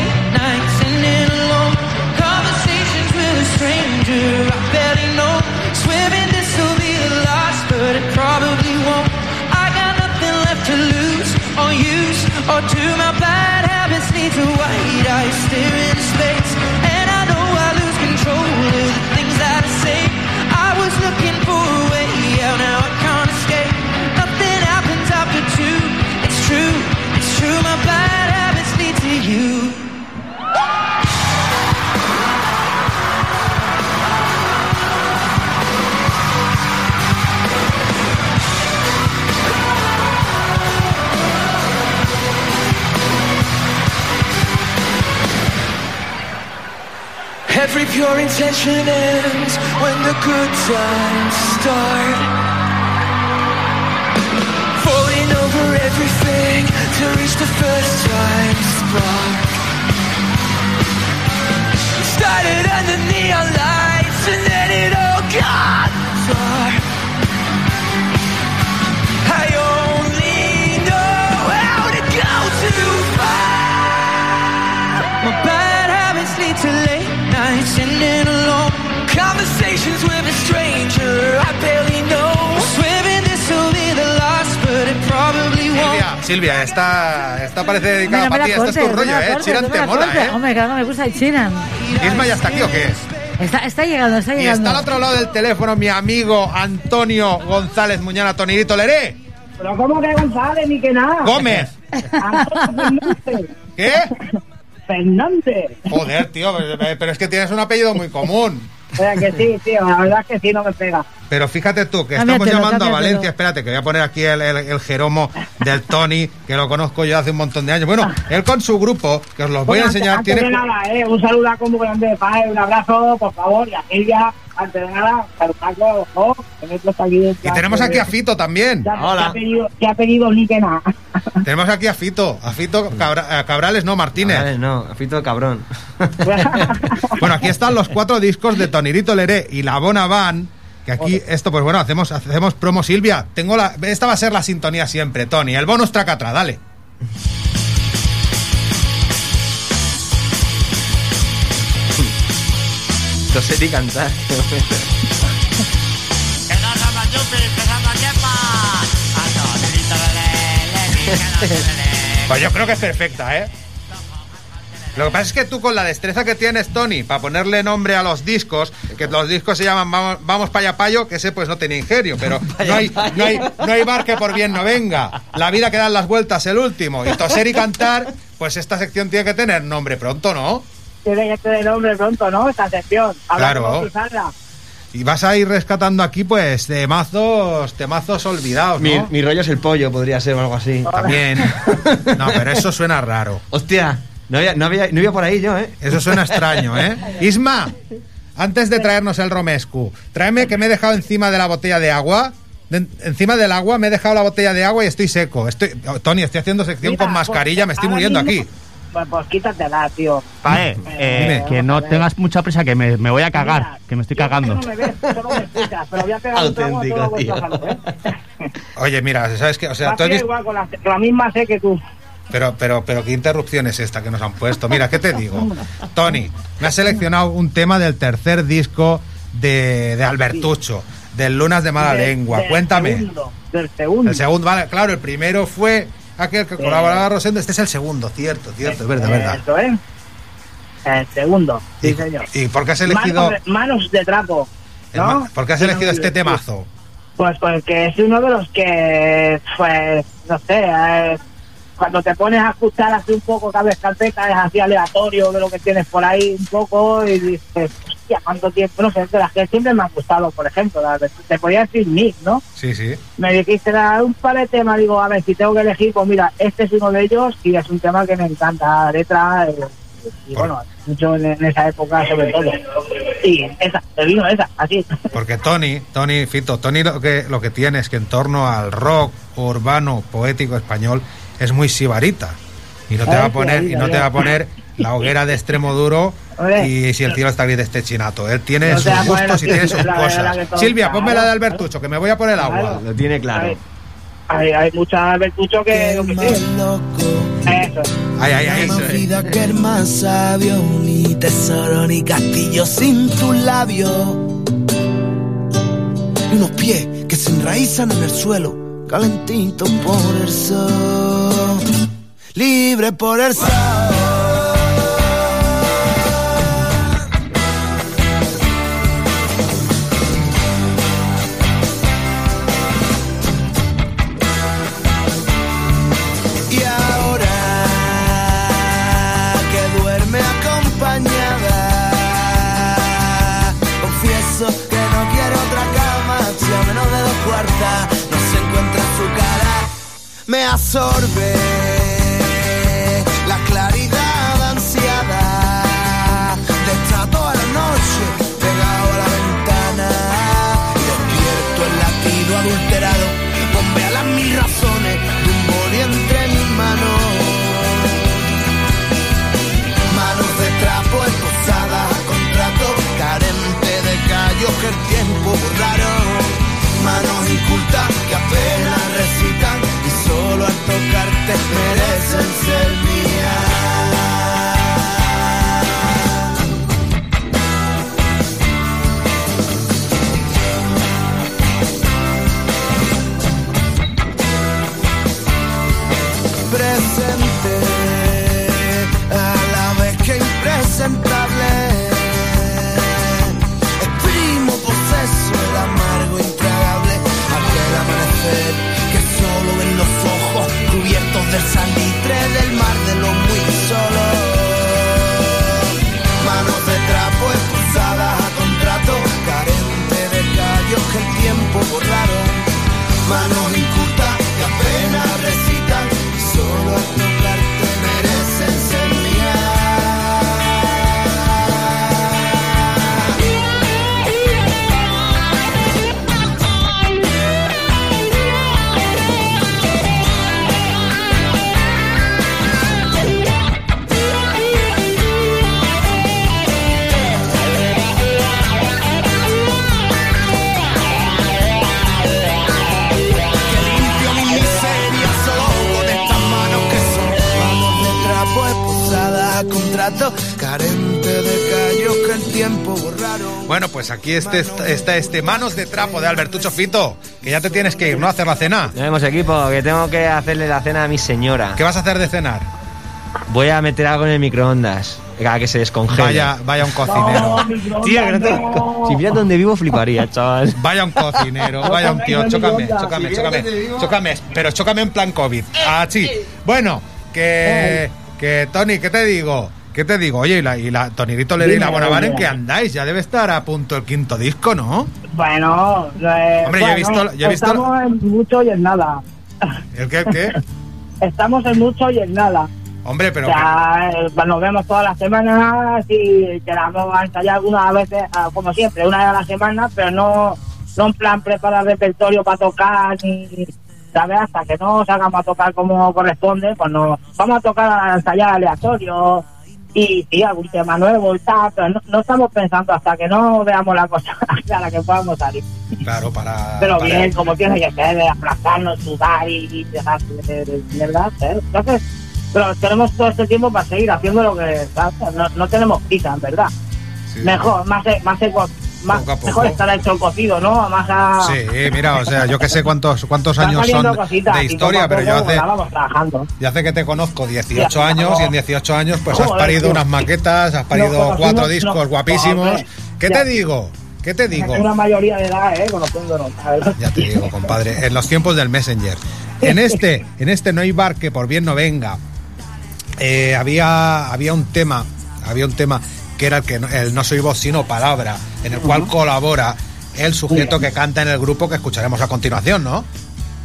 every pure intention ends when the good times start. Falling over everything to reach the first time spark. Started under neon lights and then it all got dark. I only know how to go too far. My bad habits lead to late nights ending alone. Conversations with a stranger I barely know. Swimming this will be the last, but it probably won't. Silvia, Silvia, esta, esta parece dedicada me ti. la Este es tu rollo, ¿eh? cortes, Chiran te la mola. ¿eh? Hombre, claro, me gusta el Chiran. ¿Isma ya está aquí o qué? Está, está llegando, está Y llegando. está al otro lado del teléfono mi amigo Antonio González Muñana Tonirito Leré. Pero ¿cómo que González ni que nada? Gómez. ¿Qué? Fernández. Joder, tío, pero es que tienes un apellido muy común. O sea que sí, tío, la verdad es que sí, no me pega. Pero fíjate tú, que Cámbiatelo, estamos llamando a. Valencia. Espérate, que voy a poner aquí el, el, el jeromo del Tony, que lo conozco yo hace un montón de años. Bueno, él con su grupo, que os los voy a enseñar, antes, tiene... antes de nada, eh, un saludaco muy grande de paz, un abrazo, por favor, y a Silvia, aquí. Y tenemos aquí a Fito también. Ya, ya ha pedido, ya ha pedido ni que nada. Tenemos aquí a Fito, a Fito Cabra- a Cabrales, no, Martínez. No, Fito cabrón. Bueno, aquí están los cuatro discos de Tonirito Leré y La Bona Van. Que aquí, esto, pues bueno, hacemos, hacemos promo. Silvia, tengo la, esta va a ser la sintonía siempre, Tony. El bonus track atrás, dale. Toser y cantar. Pues yo creo que es perfecta, ¿eh? Lo que pasa es que tú con la destreza que tienes, Tony, para ponerle nombre a los discos, que los discos se llaman Vamos, vamos Paya Payo, que ese pues no tiene ingenio, pero no hay, no, hay, no hay bar que por bien no venga. La vida que dan las vueltas, el último. Y toser y cantar, pues esta sección tiene que tener nombre pronto, ¿no? Tiene que tener nombre pronto, ¿no? Esta sección. Claro. Y vas a ir rescatando aquí, pues, temazos, temazos olvidados, Mi, ¿no? mi rollo es el pollo, podría ser o algo así. También. No, pero eso suena raro. Hostia, no había, no había, no iba por ahí yo, ¿eh? Eso suena extraño, ¿eh? Isma, antes de traernos el romescu, tráeme que me he dejado encima de la botella de agua. De- encima del agua me he dejado la botella de agua y estoy seco. Estoy, Tony, estoy haciendo sección Mira, con mascarilla, me estoy muriendo mismo- aquí. Pues, pues quítatela, tío. Pae, eh, Dime. que no tengas mucha prisa, que me, me voy a cagar, Mira, que me estoy cagando. No me ves, solo me escuchas, pero voy a pegar un trago a ¿eh? Oye, mira, ¿sabes qué? O sea, tú igual con la, con la misma sé que tú. Pero, pero, pero, ¿qué interrupción es esta que nos han puesto? Mira, ¿qué te digo? Tony, me has seleccionado un tema del tercer disco de, de Albertucho, del Lunas de Mala Del- Lengua. del Cuéntame. segundo, del segundo. El segundo, vale, claro, el primero fue aquel que colaboraba Rosendo. Este es el segundo, cierto, cierto, es verdad, verdad. Eso, ¿eh? El segundo, sí, ¿Y, señor. ¿Y por qué has elegido, Manos de, manos de trapo. ¿no? por qué has elegido este temazo? Pues porque es uno de los que, pues, no sé, eh, cuando te pones a escuchar así un poco, cabes carpeta, es así aleatorio de lo que tienes por ahí un poco y dices, hostia, cuánto tiempo, no sé, es de las que siempre me han gustado, por ejemplo, las de- te podía decir Nick, ¿no? Sí, sí. Me dijiste dar un par de temas, digo, a ver, si tengo que elegir, pues mira, este es uno de ellos y es un tema que me encanta, la letra, eh, y bueno, mucho en, en esa época sobre todo. Y esa, te vino esa, así. Porque Tony, Tony, Fito, Tony lo que, lo que tiene es que en torno al rock urbano poético español es muy sibarita. Y no te va a poner, sí, y no te va a poner la hoguera de extremo duro Y si el cielo está gris de este chinato. Él tiene No sus gustos y tiene sus cosas. Silvia, ponme la de Albertucho, que me voy a poner el agua. Claro. Lo tiene claro. Hay, hay, hay mucha Albertucho que lo que más sí. loco, Eso. Ay, ay, ay. más vida que el más sabio, ni tesoro ni castillo sin tus labios. Y unos pies que se enraizan en el suelo, calentitos por el sol, libre por el sol. me absorbe la claridad ansiada de esta toda la noche pegado a la ventana. Despierto el latido adulterado, bombea las mil razones de un entre mis manos. Manos de trapo esposadas a contrato, carente de callos que el tiempo borraron. Manos incultas que apenas tocarte merecen ser aquí este, está este Manos de Trapo de Albertucho Fito, que ya te tienes que ir, ¿no? A hacer la cena. Tenemos equipo, que tengo que hacerle la cena a mi señora. ¿Qué vas a hacer de cenar? Voy a meter algo en el microondas. Que se descongele. Vaya, vaya un cocinero. Tío, que no te- Si miras donde vivo fliparía, chaval. Vaya un cocinero, vaya un tío, chócame, chócame, chócame, chócame, pero chócame en plan COVID. Así. Bueno, que, que Tony, ¿qué te digo? ¿Qué te digo? Oye, y la, y la Tonirito Leri y la Bonavar, ¿en qué andáis? Ya debe estar a punto el quinto disco, ¿no? Bueno, eh, Hombre, yo he bueno, visto- yo he visto- Estamos en mucho y en nada. ¿El qué, el qué? Estamos en mucho y en nada. Hombre, pero... o sea, eh, pues nos vemos todas las semanas y quedamos a ensayar algunas veces, ah, como siempre, una vez a la semana, pero no, no en plan preparar repertorio para tocar ni. ¿Sabes? Hasta que no salgamos a tocar como corresponde, pues no. Vamos a tocar a ensayar aleatorio y sí, algún tema nuevo y tal, pero no, no estamos pensando hasta que no veamos la cosa a la que podamos salir. Claro, para... Pero para- bien, como tiene que ser, de aplazarnos, sudar y, y dejar de, de mierda. ¿eh? Entonces, pero tenemos todo este tiempo para seguir haciendo lo que no, no tenemos prisa, en verdad. Mejor, más, más, eco- más Poco a poco. mejor estar hecho el cocido, ¿no? Más a, Sí, mira, o sea, yo que sé cuántos, cuántos años son cositas de historia, pero yo hace, yo hace que te conozco 18 Ya, años no. y en 18 años pues has parido tío. unas maquetas, has parido cuatro discos guapísimos. ¿Qué ya. te digo? ¿Qué te digo? Una mayoría de edad, ¿eh? Conociéndonos. Ya te digo, compadre, en los tiempos del Messenger. En este, en este no hay bar que por bien no venga. eh, había, había un tema, había un tema que era el que no, el no soy voz sino palabra, en el cual colabora el sujeto que canta en el grupo que escucharemos a continuación, ¿no?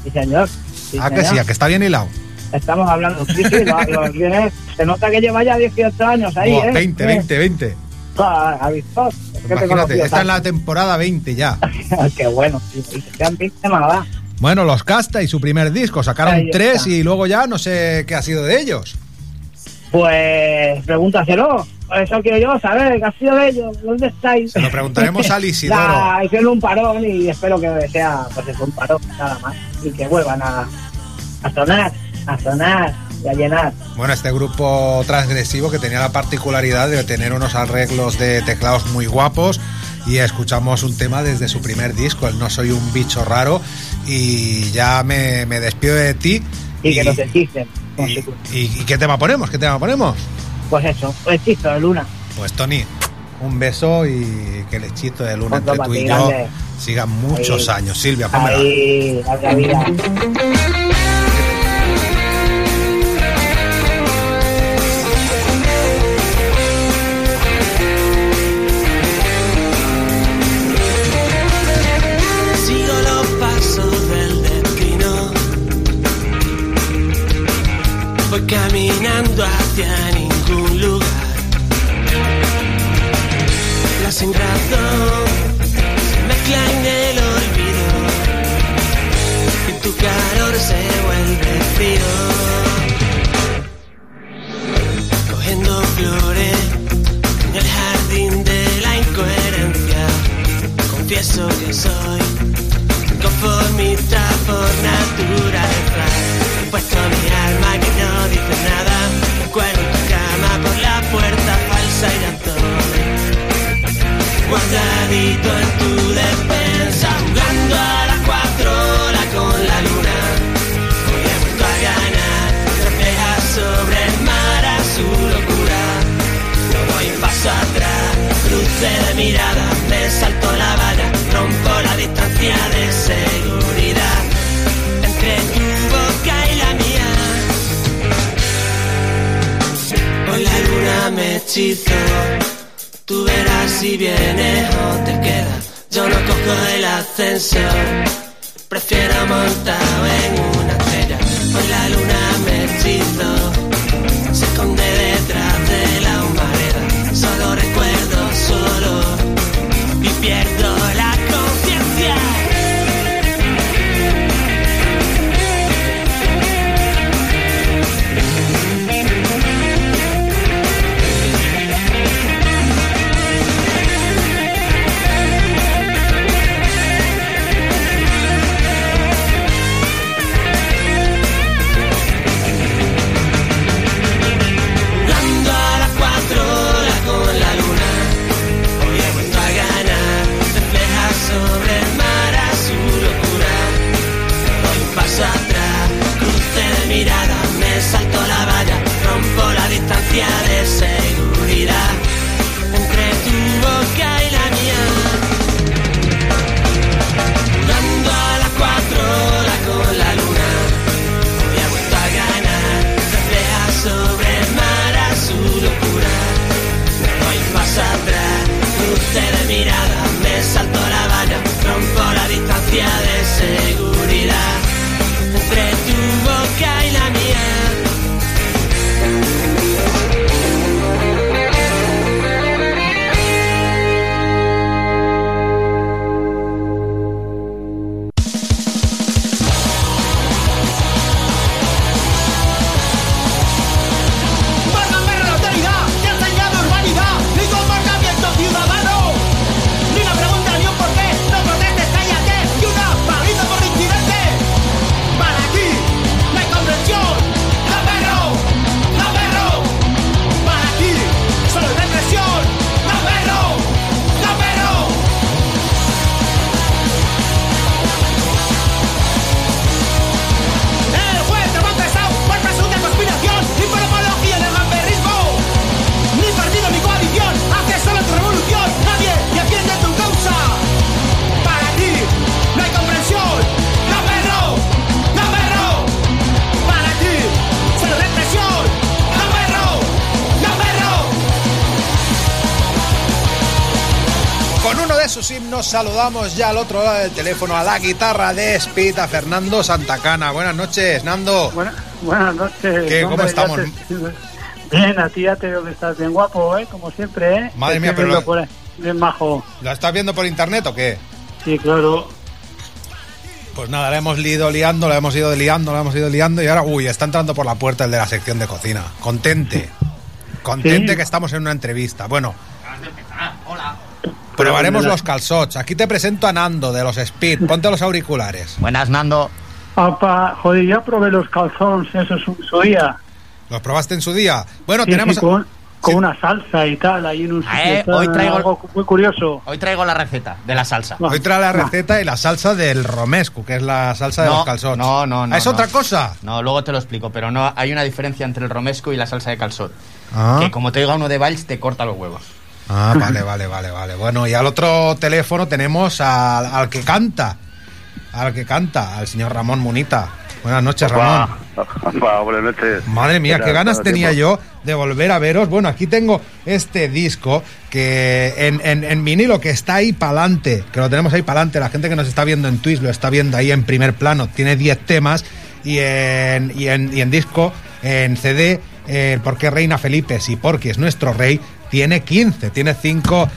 Sí, señor. Sí, ¿A que sí? ¿A que está bien hilado? Estamos hablando. Sí, sí, lo- lo tienes- se nota que lleva ya 18 años ahí, ¿eh? 20, 20, 20. Ah, Imagínate, esta es la temporada 20 ya. Qué bueno. Bueno, los Casta y su primer disco sacaron Ahí tres está. y luego ya no sé qué ha sido de ellos. Pues pregúntaselo. Eso quiero yo saber. ¿Qué ha sido de ellos? ¿Dónde estáis? Se lo preguntaremos al Isidoro. Nah, hicieron un parón y espero que sea pues eso, un parón, nada más. Y que vuelvan a, a sonar, a sonar y a llenar. Bueno, este grupo transgresivo que tenía la particularidad de tener unos arreglos de teclados muy guapos y escuchamos un tema desde su primer disco, el No Soy un Bicho Raro, y ya me, me despido de ti. Y, que nos existen. y, y- ¿y qué tema ponemos? ¿Qué tema ponemos? Pues eso, el hechizo de luna. Pues Tony, un beso y que el hechizo de luna Otro entre tú y yo sigan muchos Ahí. años. Silvia, pónmela. Saludamos ya al otro lado del teléfono a la guitarra de Speed, a Fernando Santacana. Buenas noches, Nando. Buenas noches. ¿Qué? ¿Cómo estamos? te- Bien, a ti ya te veo que estás bien guapo, ¿eh? Como siempre, ¿eh? Madre mía, pero lo- por. Bien majo. ¿Lo estás viendo por internet o qué? Sí, claro. Pues nada, la hemos ido liando, la hemos ido liando, la hemos ido liando y ahora, uy, está entrando por la puerta el de la sección de cocina. Contente. Contente Sí. que estamos en una entrevista. Bueno, probaremos los calzots. Aquí te presento a Nando de los Speed. Ponte los auriculares. Buenas, Nando. Apa, joder, ya probé los calzones, eso es un su día. ¿Los probaste en su día? Bueno, Sí, tenemos... sí, con, con una salsa y tal, ahí en un sitio. Eh, hoy traigo- algo muy curioso. Hoy traigo la receta de la salsa. Hoy trae la receta y la salsa del romesco, que es la salsa de No, los calzots. no, no, no, ¿Ah, ¿Es no. otra cosa? No, luego te lo explico, pero no hay una diferencia entre el romesco y la salsa de calzot. Ah. Que como te diga uno de Valls, te corta los huevos. Ah, vale, vale, vale, vale. Bueno, y al otro teléfono tenemos al, al que canta. Al que canta, al señor Ramón Munita. Buenas noches, Ramón. Opa, buenas noches. Madre mía, qué ganas ¿Cuánto tenía yo de volver a veros. Bueno, aquí tengo este disco que en, en, en vinilo que está ahí para adelante, que lo tenemos ahí para adelante. La gente que nos está viendo en Twitch lo está viendo ahí en primer plano. Tiene 10 temas y en, y en, y en disco, en CD, eh, ¿Por qué Reina Felipe? Si Porky es nuestro rey, tiene 15, tiene 5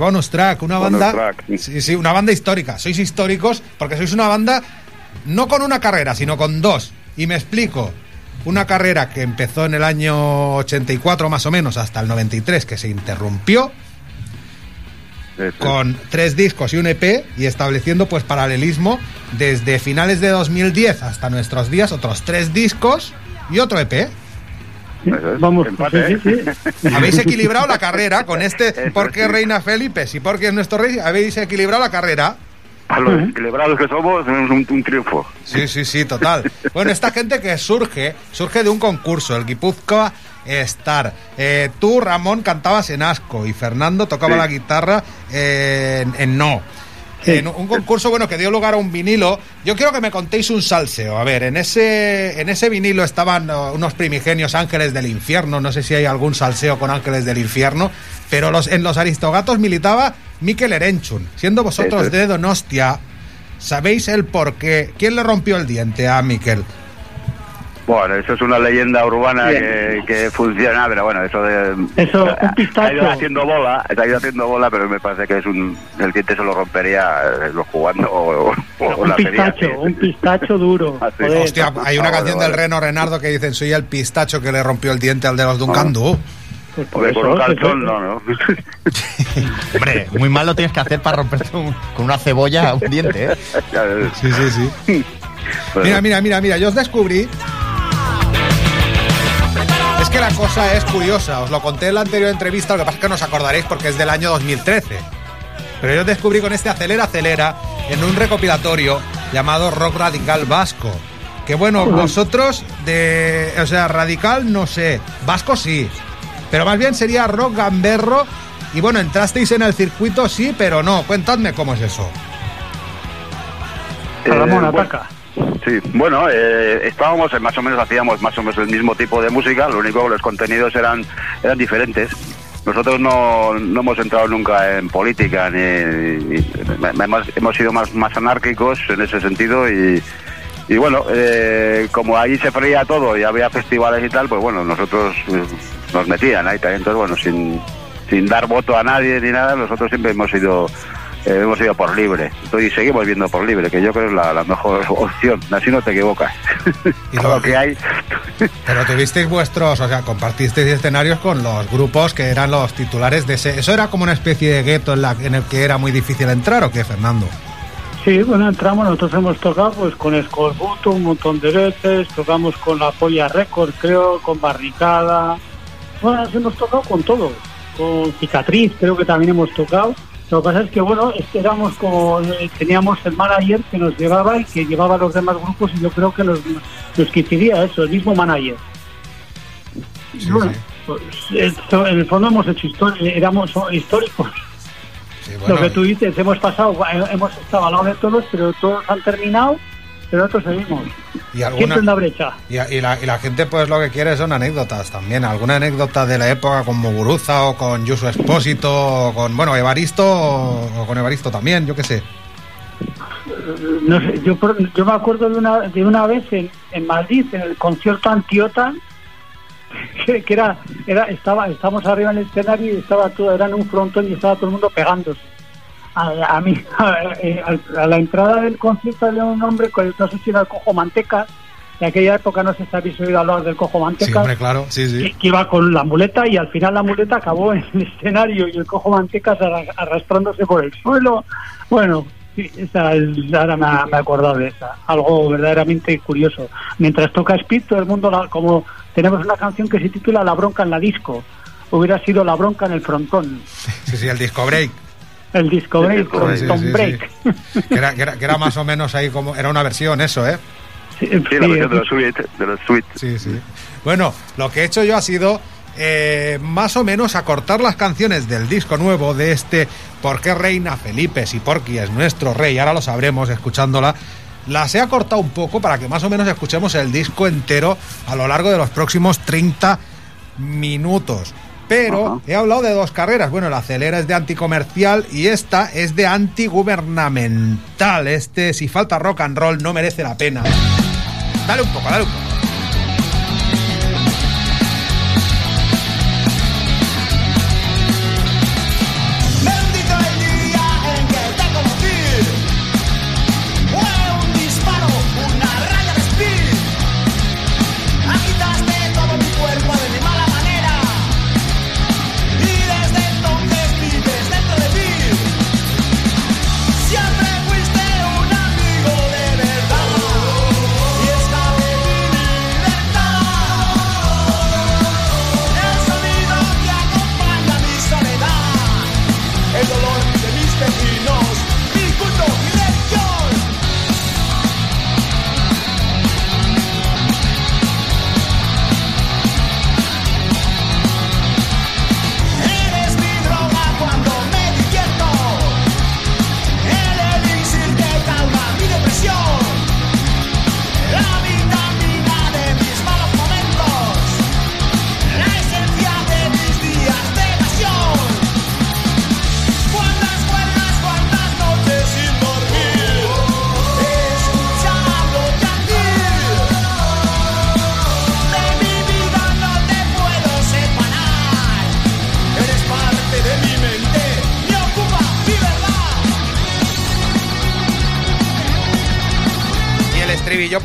bonus track, una Bonus banda. track. Sí, sí, una banda histórica. Sois históricos porque sois una banda no con una carrera, sino con dos. Y me explico. Una carrera que empezó en el año 84 más o menos hasta el 93, que se interrumpió con tres discos y un EP y estableciendo pues paralelismo desde finales de 2010 hasta nuestros días, otros tres discos y otro E Vamos, Empate, sí, ¿eh? sí, Habéis equilibrado la carrera con este ¿Por qué Reina Felipe? Si porque es nuestro rey, habéis equilibrado la carrera. A los equilibrados que somos, es un, un triunfo. Sí, sí, sí, total. Bueno, esta gente que surge, surge de un concurso, el Guipúzcoa Star. Eh, tú, Ramón, cantabas en Asco y Fernando tocaba Sí. la guitarra en, en No. En un concurso, bueno, que dio lugar a un vinilo. Yo quiero que me contéis un salseo. A ver, en ese, en ese vinilo estaban uh, unos primigenios ángeles del infierno. No sé si hay algún salseo con ángeles del infierno. Pero los, en los aristogatos militaba Mikel Erenchun. Siendo vosotros de Donostia, ¿sabéis el por qué? ¿Quién le rompió el diente a Mikel? Bueno, eso es una leyenda urbana que, que funciona, pero bueno, eso de... Eso, un ha ido pistacho. haciendo bola, ha ido haciendo bola, pero me parece que es un... El diente se lo rompería eh, lo jugando o, o- Un la pistacho, un pistacho duro. Ah, sí. Hostia, hay una Ah, canción vale, del vale. Reno Renardo que dicen soy el pistacho que le rompió el diente al de los Duncan Du. Pues por eso, un calzón no, ¿no? Hombre, muy mal lo tienes que hacer para romperte un- con una cebolla un diente, ¿eh? Sí, sí, sí. Mira, mira, mira, mira, yo os descubrí. Es que la cosa es curiosa, os lo conté en la anterior entrevista, lo que pasa es que no os acordaréis porque es del año 2013. Pero yo os descubrí con este Acelera Acelera en un recopilatorio llamado Rock Radical Vasco. Que bueno, vosotros de. O sea, radical no sé, vasco sí. Pero más bien sería rock gamberro. Y bueno, entrasteis en el circuito sí, pero no. Cuéntadme cómo es eso. Ramón, Eh, bueno, ataca. Sí, bueno, eh, estábamos, eh, más o menos hacíamos más o menos el mismo tipo de música, lo único que los contenidos eran, eran diferentes. Nosotros no, no hemos entrado nunca en política, ni, hemos, sido más, más anárquicos en ese sentido y, y bueno, eh, como ahí se freía todo y había festivales y tal, pues bueno, nosotros eh, nos metían ahí también, entonces bueno, sin, sin dar voto a nadie ni nada, nosotros siempre hemos ido eh, hemos ido por libre y seguimos viendo por libre, que yo creo es la, la mejor opción, así no te equivocas. Y Con lo que hay, Pero tuvisteis vuestros, o sea, compartisteis escenarios con los grupos que eran los titulares de ese. ¿Eso era como una especie de gueto en, la, en el que era muy difícil entrar o qué, Fernando? Sí, bueno, entramos, nosotros hemos tocado pues con Escorbuto un montón de veces, tocamos con la Polla Record, creo, con Barricada. Bueno, sí hemos tocado con todo. Con Cicatriz, creo que también hemos tocado. Lo que pasa es que, bueno, es que éramos como, eh, teníamos el manager que nos llevaba y que llevaba a los demás grupos y yo creo que los, los que hacía eso, el mismo manager. Y bueno, pues, esto, en el fondo hemos hecho historia, éramos históricos. Sí, Lo que tú dices, hemos pasado, eh, hemos estado al lado de todos, pero todos han terminado, pero nosotros seguimos. y, alguna, Siempre en la brecha. y, y la, y la gente, pues lo que quiere son anécdotas también. ¿Alguna anécdota de la época con Muguruza o con Yusu Espósito o con, bueno, Evaristo o, o con Evaristo también, yo qué sé? No sé, yo, yo me acuerdo de una, de una vez en, en Madrid, en el concierto Antiotan, que, que era, era, estaba, estábamos arriba en el escenario y estaba todo, era en un frontón y estaba todo el mundo pegándose. A, a mí, a, a la entrada del concierto había un hombre, con, no sé si era el cojo manteca, en aquella época no sé si habéis oído hablar del cojo Sí, manteca. hombre, claro, sí, sí. que, que iba con la muleta y al final la muleta acabó en el escenario y el cojo mantecas arra- arrastrándose por el suelo. Bueno, sí, esa es- ahora me, ha- me he acordado de esa. Algo verdaderamente curioso. Mientras toca Speed, todo el mundo, la- como tenemos una canción que se titula La bronca en la disco, hubiera sido La bronca en el frontón. Sí, sí, el disco break. El disco break, sí, sí. break. Que era, que, era, que era más o menos ahí como. Era una versión, eso, ¿eh? Sí, sí, la versión de los suite, de los suite. Sí, sí. Bueno, lo que he hecho yo ha sido eh, más o menos acortar las canciones del disco nuevo de este ¿Por qué reina Felipe? Si Porky es nuestro rey, ahora lo sabremos escuchándola. Las he acortado un poco para que más o menos escuchemos el disco entero a lo largo de los próximos 30 minutos. Pero he hablado de dos carreras. Bueno, la acelera es de anticomercial y esta es de antigubernamental. Este, si falta rock and roll, no merece la pena. Dale un poco, dale un poco.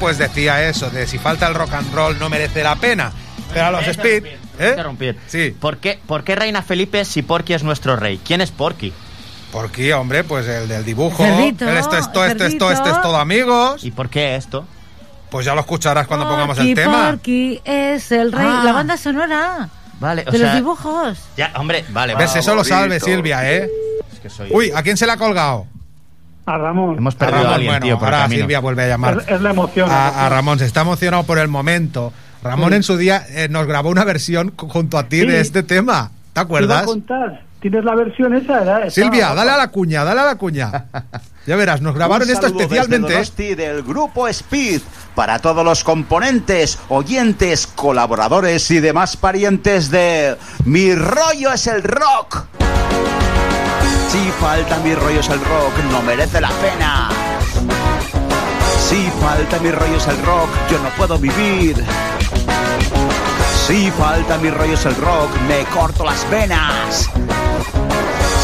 Pues decía eso, de si falta el rock and roll no merece la pena. Pero a los Speed, ¿eh? Interrumpir. Sí. ¿Por qué, ¿Por qué Reina Felipe si Porky es nuestro rey? ¿Quién es Porky? Porky, hombre, pues el del dibujo. Cerdito, el esto, esto, esto, esto, esto es todo amigos. ¿Y por qué esto? Pues ya lo escucharás cuando pongamos Porky, el tema. Porky es el rey. Ah. La banda sonora. Vale, o de sea, los dibujos. Ya, hombre, vale, ¿Ves? Eso lo sabe Silvia, ¿eh? Es que soy- Uy, ¿a quién se le ha colgado? A Ramón. Hemos A perdido a, Ramón, alguien, bueno, tío, por ahora. Silvia vuelve a llamar. Es, es la emoción. a, a. Ramón, se está emocionado por el momento. Ramón Sí. en su día eh, nos grabó una versión junto a ti Sí. de este tema. ¿Te Te iba a acuerdas? contar. ¿Tienes la versión esa? Silvia, dale a la cuña, dale a la cuña. Ya verás, nos grabaron Un esto desde especialmente. Donosti del grupo Speed para todos los componentes, oyentes, colaboradores y demás parientes de Mi rollo es el rock. Si falta mi rollo es el rock, no merece la pena. Si falta mi rollo es el rock, yo no puedo vivir. Si falta mi rollo es el rock, me corto las venas.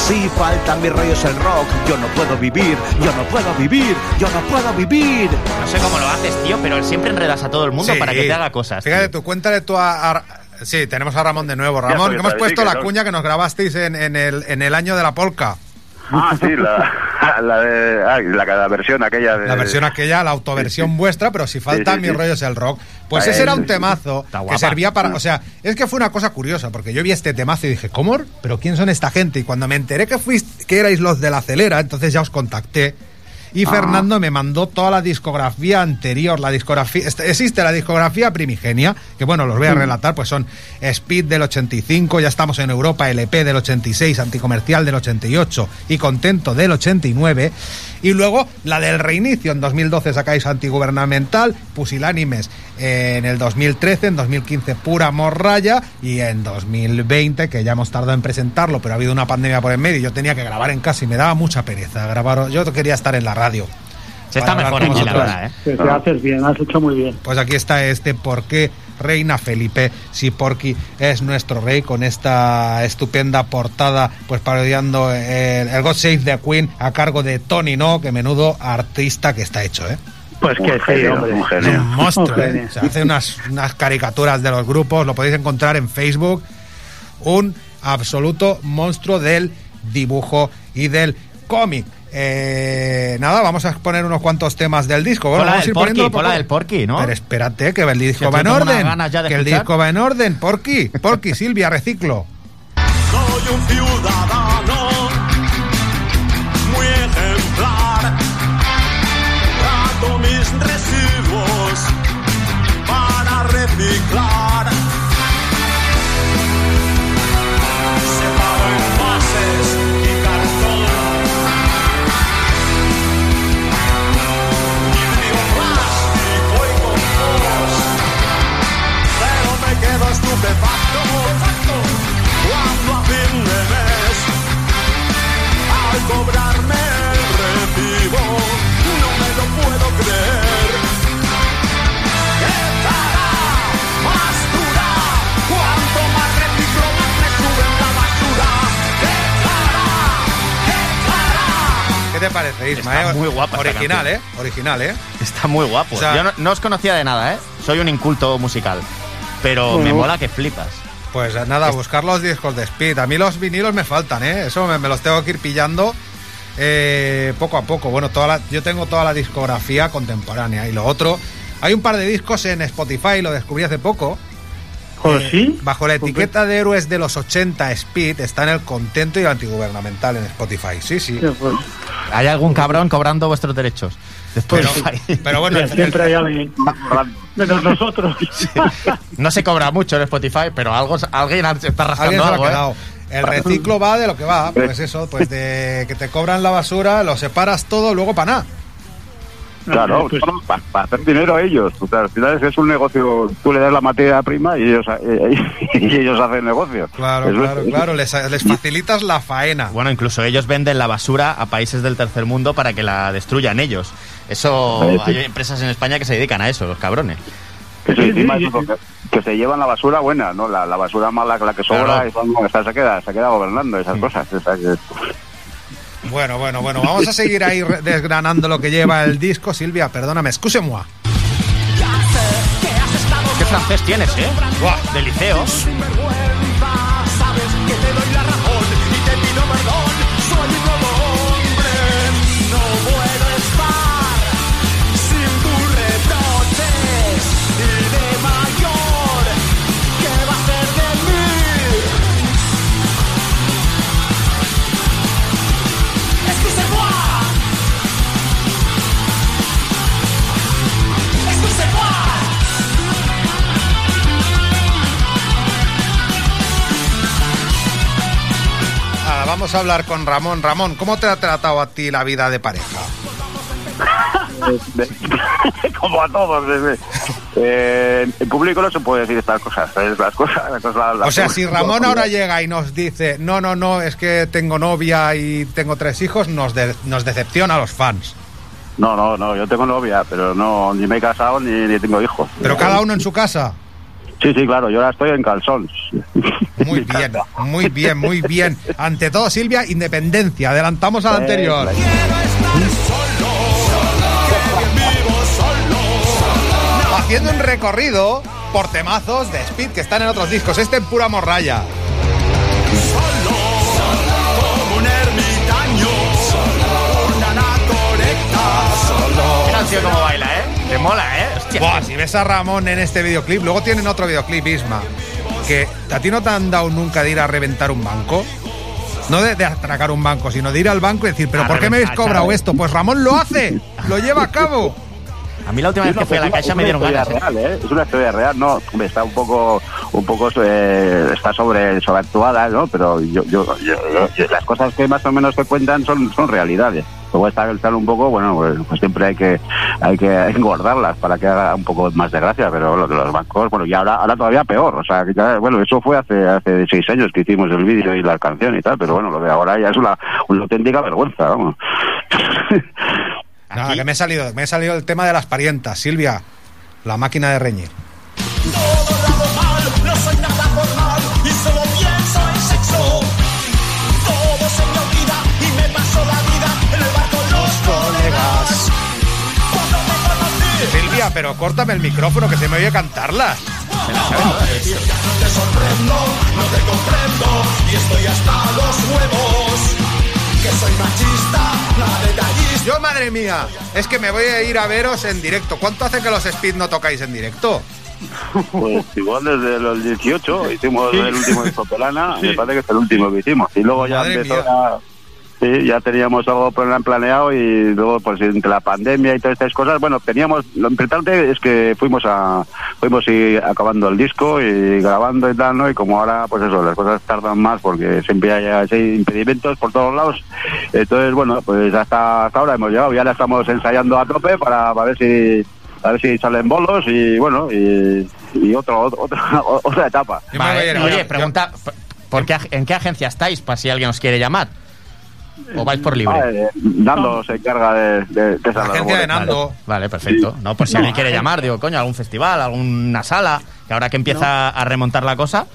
Si falta mi rollo es el rock, yo no puedo vivir, yo no puedo vivir, yo no puedo vivir. No sé cómo lo haces, tío, pero siempre enredas a todo el mundo Sí. para que te haga cosas. Fíjate tú, cuéntale tú a, a- Sí, tenemos a Ramón de nuevo. Ramón, que hemos puesto la cuña que nos grabasteis en, en el, en el año de la polka. Ah, sí, la, la, de, ah, la, la versión aquella de... La versión aquella, la autoversión vuestra, pero si falta Sí, mi rollo es el rock. Pues Ahí, ese era un temazo que servía para. O sea, es que fue una cosa curiosa, porque yo vi este temazo y dije, ¿cómo? ¿Pero quién son esta gente? Y cuando me enteré que fuiste, que erais los de la acelera, entonces ya os contacté. Y Ah. Fernando me mandó toda la discografía anterior, la discografía, est- existe la discografía primigenia, que bueno, los voy a relatar, pues son Speed del 85, ya estamos en Europa, LP del 86, Anticomercial del 88 y Contento del 89, y luego la del reinicio, en 2012 sacáis Antigubernamental, Pusilánimes en el 2013, en 2015 Pura Morraya y en 2020, que ya hemos tardado en presentarlo, pero ha habido una pandemia por en medio y yo tenía que grabar en casa y me daba mucha pereza grabar, yo quería estar en la radio. Se está mejor aquí, la verdad, ¿eh? Te haces bien, has hecho muy bien. Pues aquí está este por qué Reina Felipe, si Porky es nuestro rey, con esta estupenda portada, pues parodiando el, el God Save the Queen a cargo de Tony No, que menudo artista que está hecho, ¿eh? Pues que Un sí, genio, hombre. un genio. un monstruo, Un ¿eh? Se hace unas, unas caricaturas de los grupos, lo podéis encontrar en Facebook. Un absoluto monstruo del dibujo y del cómic. Eh, nada, vamos a poner unos cuantos temas del disco. Bueno, Pola vamos a ir Porky, pola poco- del Porky, ¿no? Pero espérate, que el disco va en orden. Que el disco va en orden, Porky. Porky, Silvia, reciclo. Soy un ciudadano Blah. ¿Qué te parece, Isma? Está eh? muy guapa esta Original, ¿eh? Original, ¿eh? Está muy guapo. O sea- Yo no, no os conocía de nada, ¿eh? Soy un inculto musical. Pero me mola que flipas. Pues nada, buscar los discos de Speed. A mí los vinilos me faltan, ¿eh? Eso me, me los tengo que ir pillando eh, poco a poco. Bueno, toda la- yo tengo toda la discografía contemporánea. Y lo otro, hay un par de discos en Spotify, lo descubrí hace poco. Eh, ¿sí? Bajo la etiqueta de héroes de los 80 Speed está en el contento y el antigubernamental en Spotify. Sí, sí. ¿Hay algún cabrón cobrando vuestros derechos? Pero, pero bueno, el- siempre hay alguien. Menos nosotros. No se cobra mucho en Spotify, pero algo, alguien está Alguien rascando ha algo, ¿eh? El reciclo va de lo que va, pues eso, pues de que te cobran la basura, lo separas todo, luego para nada. Claro, Pues- para, hacer dinero ellos. O sea, al final es que es un negocio, tú le das la materia prima y ellos, eh, y ellos hacen negocio. Claro, Eso es- claro, claro, les, les facilitas la faena. Bueno, incluso ellos venden la basura a países del tercer mundo para que la destruyan ellos. Eso, Sí, sí. hay empresas en España que se dedican a eso, los cabrones. Que, se, Sí, encima sí, eso, sí. que- que se llevan la basura buena, ¿no? La, la basura mala, la que sobra, Claro. eso no, esa se queda, se queda gobernando esas cosas. que- bueno, bueno, bueno, vamos a seguir ahí desgranando lo que lleva el disco, Silvia, perdóname, excuse-moi. ¿Qué francés tienes, eh? Buah. De. Vamos a hablar con Ramón. Ramón, ¿cómo te ha tratado a ti la vida de pareja? Como a todos. bebé. Eh, en público no se puede decir estas cosas. ¿sabes? Las cosas, las cosas las- O sea, si Ramón ahora llega y nos dice, no, no, no, es que tengo novia y tengo tres hijos, nos, de- nos decepciona a los fans. No, no, no, yo tengo novia, pero no, ni me he casado ni, ni tengo hijos. Pero cada uno en su casa. Sí, sí, claro, yo ahora estoy en calzones. Muy bien, muy bien, muy bien. Ante todo, Silvia, independencia. Adelantamos al Eh, anterior. Haciendo un recorrido por temazos de Speed que están en otros discos. Este en pura morralla. Como un ermitaño, una anaconecta. Mira el tío cómo baila, ¿eh? Te mola, ¿eh? Buah, si ves a Ramón en este videoclip, luego tienen otro videoclip, Isma, que a ti no te han dado nunca de ir a reventar un banco. No de, de atracar un banco, sino de ir al banco y decir, ¿pero A por qué me habéis cobrado esto? Pues Ramón lo hace, lo lleva a cabo. A mí la última vez que fui a la caixa es me una dieron historia ganas, ¿eh? real, ¿eh? Es una historia real, no, está un poco, un poco eh, está sobre, sobreactuada, ¿no? Pero yo, yo, yo- yo- las cosas que más o menos te cuentan son, son realidades. Luego está el tal un poco, bueno, pues, pues siempre hay que, hay que engordarlas para que haga un poco más de gracia, pero lo de los bancos, bueno, y ahora, ahora todavía peor, o sea, que ya, bueno, eso fue hace, hace seis años que hicimos el vídeo y la canción y tal, pero bueno, lo de ahora ya es una, una auténtica vergüenza, vamos. Nada, que me he salido, me he salido el tema de las parientas. Silvia, la máquina de reñir. Pero córtame el micrófono que se me oye cantarlas. no te sorprendo, no te comprendo y estoy hasta los huevos. Que soy machista, nada detallista. Yo, madre mía, es que me voy a ir a veros en directo. ¿Cuánto hace que los Speed no tocáis en directo? Pues igual desde los 18 hicimos el último de Sopelana, me parece que es el último que hicimos. Y luego ya Madre empezó mía. a- Sí, ya teníamos algo plan- planeado y luego pues entre la pandemia y todas estas cosas, bueno, teníamos, lo importante es que fuimos a fuimos y acabando el disco y grabando y tal, ¿no? Y como ahora pues eso, las cosas tardan más porque siempre hay, hay impedimentos por todos lados. Entonces, bueno, pues hasta, hasta ahora hemos llegado, ya la estamos ensayando a tope para, para ver si a ver si salen bolos y bueno, y, y otro, otro- otra, otra etapa. Vale, oye, pregunta, ¿por qué, ¿en qué agencia estáis para si alguien os quiere llamar? ¿O vais por libre? Nando se encarga de, de, de esas labores. Vale, Vale, perfecto. No, por si alguien quiere llamar, digo, coño, algún festival, alguna sala, que ahora que empieza a remontar la cosa.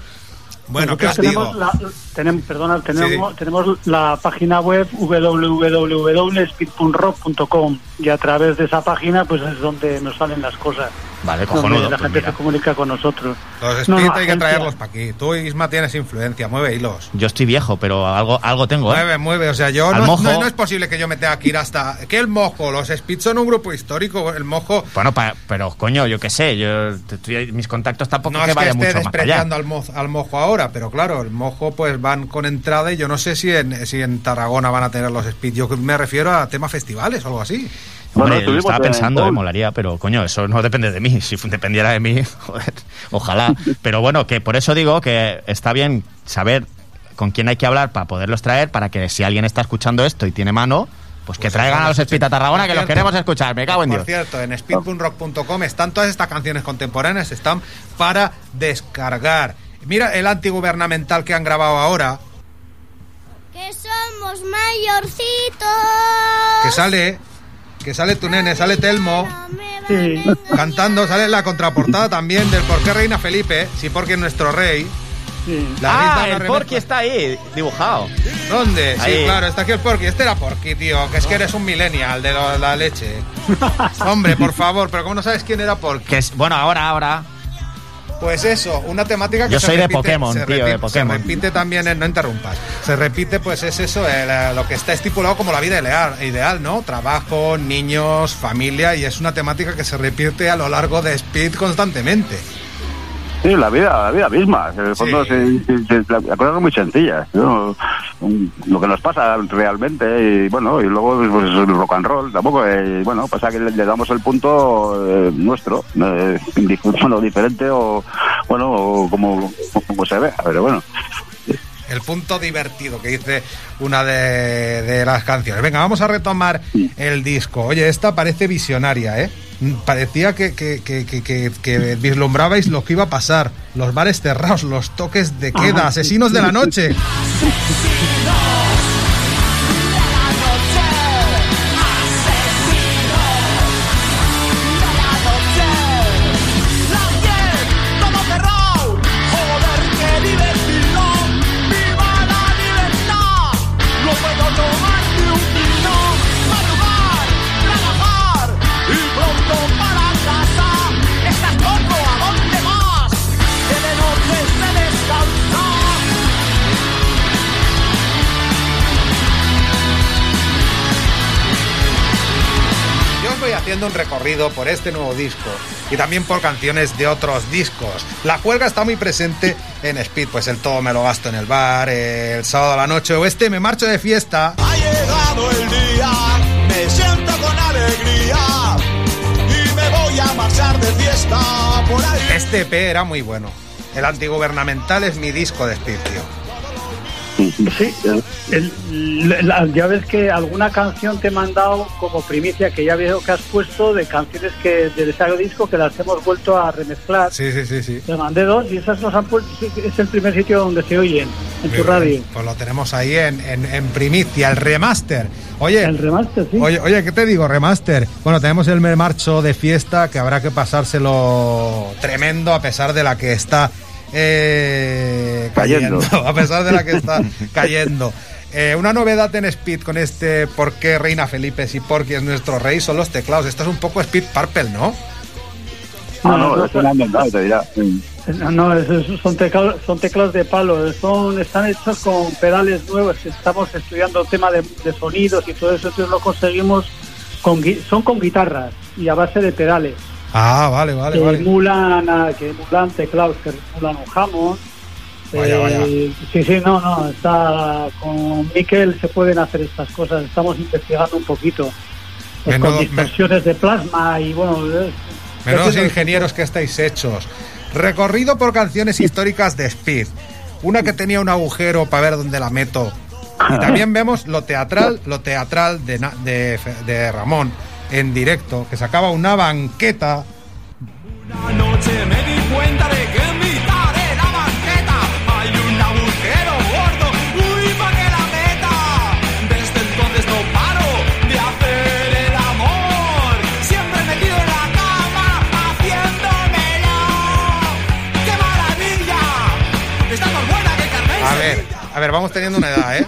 Bueno, Nosotros tenemos la, tenemos, perdona, tenemos, tenemos la página web www.speed.rock.com y a través de esa página pues es donde nos salen las cosas. Vale, Donde cojonudo. la pues gente mira. se comunica con nosotros. Los Speed No, no, hay que traerlos para aquí. Tú, Isma, tienes influencia. Mueve hilos. Yo estoy viejo, pero algo, algo tengo, ¿eh? Mueve, mueve. O sea, yo Al no, mojo. no- no es posible que yo me tenga que ir hasta. Que el mojo, los Speed son un grupo histórico. El mojo. Bueno, pa- pero coño, yo qué sé, yo te- estoy- mis contactos tampoco No que es que esté mucho más allá. despreciando al, mo- al mojo ahora, pero claro, el mojo pues van con entrada y yo no sé si en, si en Tarragona van a tener los Speed. Yo me refiero a temas festivales o algo así. Hombre, Bueno, estaba en pensando, eh, molaría, pero coño, eso no depende de mí. Si dependiera de mí, joder, ojalá. Pero bueno, que por eso digo que está bien saber con quién hay que hablar para poderlos traer, para que si alguien está escuchando esto y tiene mano, pues que traigan a los Speed a Tarragona, Por que los queremos escuchar. Me cago en Por Dios. cierto, en speedpunrock.com están todas estas canciones contemporáneas, están para descargar. Mira el antigubernamental que han grabado ahora, Que somos mayorcitos. que sale, que sale tu nene, sale Telmo. Cantando, sale la contraportada también del Por qué Reina Felipe, sí porque es nuestro rey. La ah, el Porky está ahí, dibujado. ¿Dónde? Sí, claro, está aquí el Porky. Este era Porky, tío, que es que eres un millennial de lo- la leche. Hombre, por favor, pero ¿cómo no sabes quién era Porky? Que es, bueno, ahora, ahora. Pues eso, una temática que Yo se soy de repite- Pokémon, se tío, de repite- Pokémon. Se repite también, en, no interrumpas, se repite pues es eso, el, eh, lo que está estipulado como la vida ideal, ideal, ¿no? Trabajo, niños, familia y es una temática que se repite a lo largo de Speed constantemente. Sí, la vida, la vida misma. En el fondo, se- se- se- la la cosa es muy sencilla. ¿no? Un- Lo que nos pasa realmente, y bueno, y luego pues, el rock and roll, tampoco, eh, bueno, pasa que le, le damos el punto eh, nuestro, eh, bueno, diferente o, bueno, o como, como se ve, pero bueno. El punto divertido que dice una de, de las canciones. Venga, vamos a retomar el disco. Oye, esta parece visionaria, ¿eh? Parecía que, que, que, que, vislumbrabais lo que iba a pasar. Los bares cerrados, los toques de queda, asesinos de la noche. recorrido por este nuevo disco y también por canciones de otros discos. La juerga está muy presente en Speed, pues el todo me lo gasto en el bar, el sábado a la noche o este me marcho de fiesta. Ha llegado el día, me siento con alegría y me voy a marchar de fiesta por ahí. Este EP era muy bueno. El antigubernamental es mi disco de Speed, tío. Sí, el- la- ya ves que alguna canción te he mandado como primicia que ya veo que has puesto de canciones que del ese disco que las hemos vuelto a remezclar. Sí, sí, sí, sí. Te mandé dos y esas nos han puesto, es el primer sitio donde se oyen, en tu Muy radio. Pues lo tenemos ahí en, en- en primicia, el remaster. Oye, El remaster, sí. Oye, oye, ¿qué te digo? Remaster. Bueno, tenemos el marcho de fiesta que habrá que pasárselo tremendo a pesar de la que está eh, cayendo. Cayendo. A pesar de la que está cayendo. Eh, una novedad en Speed con este ¿Por qué Reina Felipe si Porky es nuestro rey? Son los teclados. Esto es un poco Speed Purple, ¿no? No, es una inventado, te dirá. No, no, es- son, teclados, son teclados de palo, son, están hechos con pedales nuevos. Estamos estudiando el tema de, de sonidos y todo eso, entonces lo conseguimos con gui- son con guitarras y a base de pedales. Ah, vale, vale, que vale. emulan a- que emulan teclados que emulan un Hammond. Vaya, Eh, vaya. Sí, sí, no, no, está con Miquel se pueden hacer estas cosas. Estamos investigando un poquito. Pues Menudo- con distorsiones de plasma y bueno, Menudos ingenieros que estáis hechos. Recorrido por canciones históricas de Speed. Una que tenía un agujero para ver dónde la meto. Y también vemos lo teatral, lo teatral de, de, de Ramón en directo, que sacaba una banqueta. Ver, vamos teniendo una edad, ¿eh?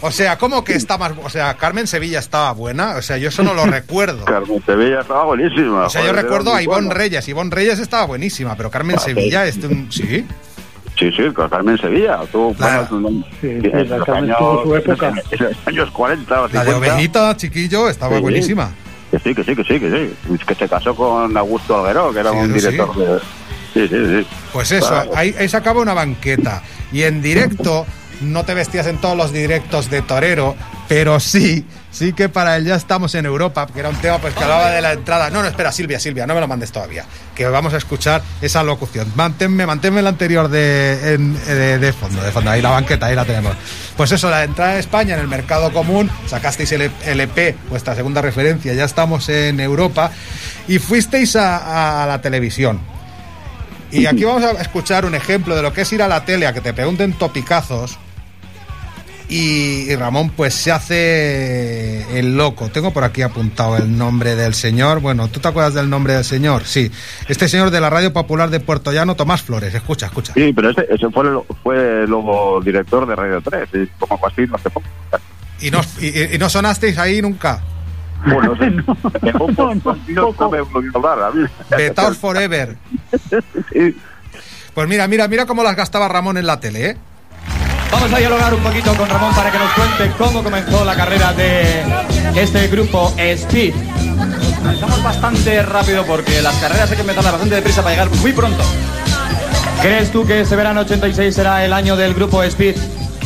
O sea, ¿cómo que está más... O sea, Carmen Sevilla estaba buena? O sea, yo eso no lo recuerdo. Carmen Sevilla estaba buenísima. O sea, yo recuerdo a Ivonne. Reyes. Ivonne Reyes estaba buenísima, pero Carmen Ah, Sevilla, este, un- sí. Sí, sí, con Carmen Sevilla. Tú, bueno, tú- sí, la Carmen años- tuvo su época. En los años 40 o La de 50. Ovejita, chiquillo, estaba Sí. buenísima. Que sí, que sí, que sí, que sí. Que se casó con Augusto Alguero, que era Sí, un sí. director de... Sí, sí, sí. Pues eso, Claro. ahí, ahí sacaba una banqueta. Y en directo, no te vestías en todos los directos de torero, pero sí, sí que para él ya estamos en Europa, que era un tema pues que hablaba de la entrada. No, no, espera, Silvia, Silvia, no me lo mandes todavía. Que vamos a escuchar esa locución. Manténme, manténme la anterior de, en- de, de fondo, de fondo. Ahí la banqueta, ahí la tenemos. Pues eso, la entrada en España en el mercado común, sacasteis el LP, vuestra segunda referencia, ya estamos en Europa, y fuisteis a- a la televisión. Y aquí vamos a escuchar un ejemplo de lo que es ir a la tele a que te pregunten topicazos. Y, y Ramón pues se hace el loco. Tengo por aquí apuntado el nombre del señor. Bueno, ¿tú te acuerdas del nombre del señor? Sí. Este señor de la Radio Popular de Puerto Llano, Tomás Flores. Escucha, escucha. Sí, pero ese, ese fue, el, fue luego director de Radio 3, y como así no hace poco. Y no, y, y no sonasteis ahí nunca. Bueno, no sé. un poco, no, no me he oído hablar a mí. Betaos Forever. Pues mira, mira, mira cómo las gastaba Ramón en la tele, ¿eh? Vamos a dialogar un poquito con Ramón para que nos cuente cómo comenzó la carrera de este grupo Speed. Estamos bastante rápido porque las carreras hay que empezarlas bastante deprisa para llegar muy pronto. ¿Crees tú que este verano 86 será el año del grupo Speed?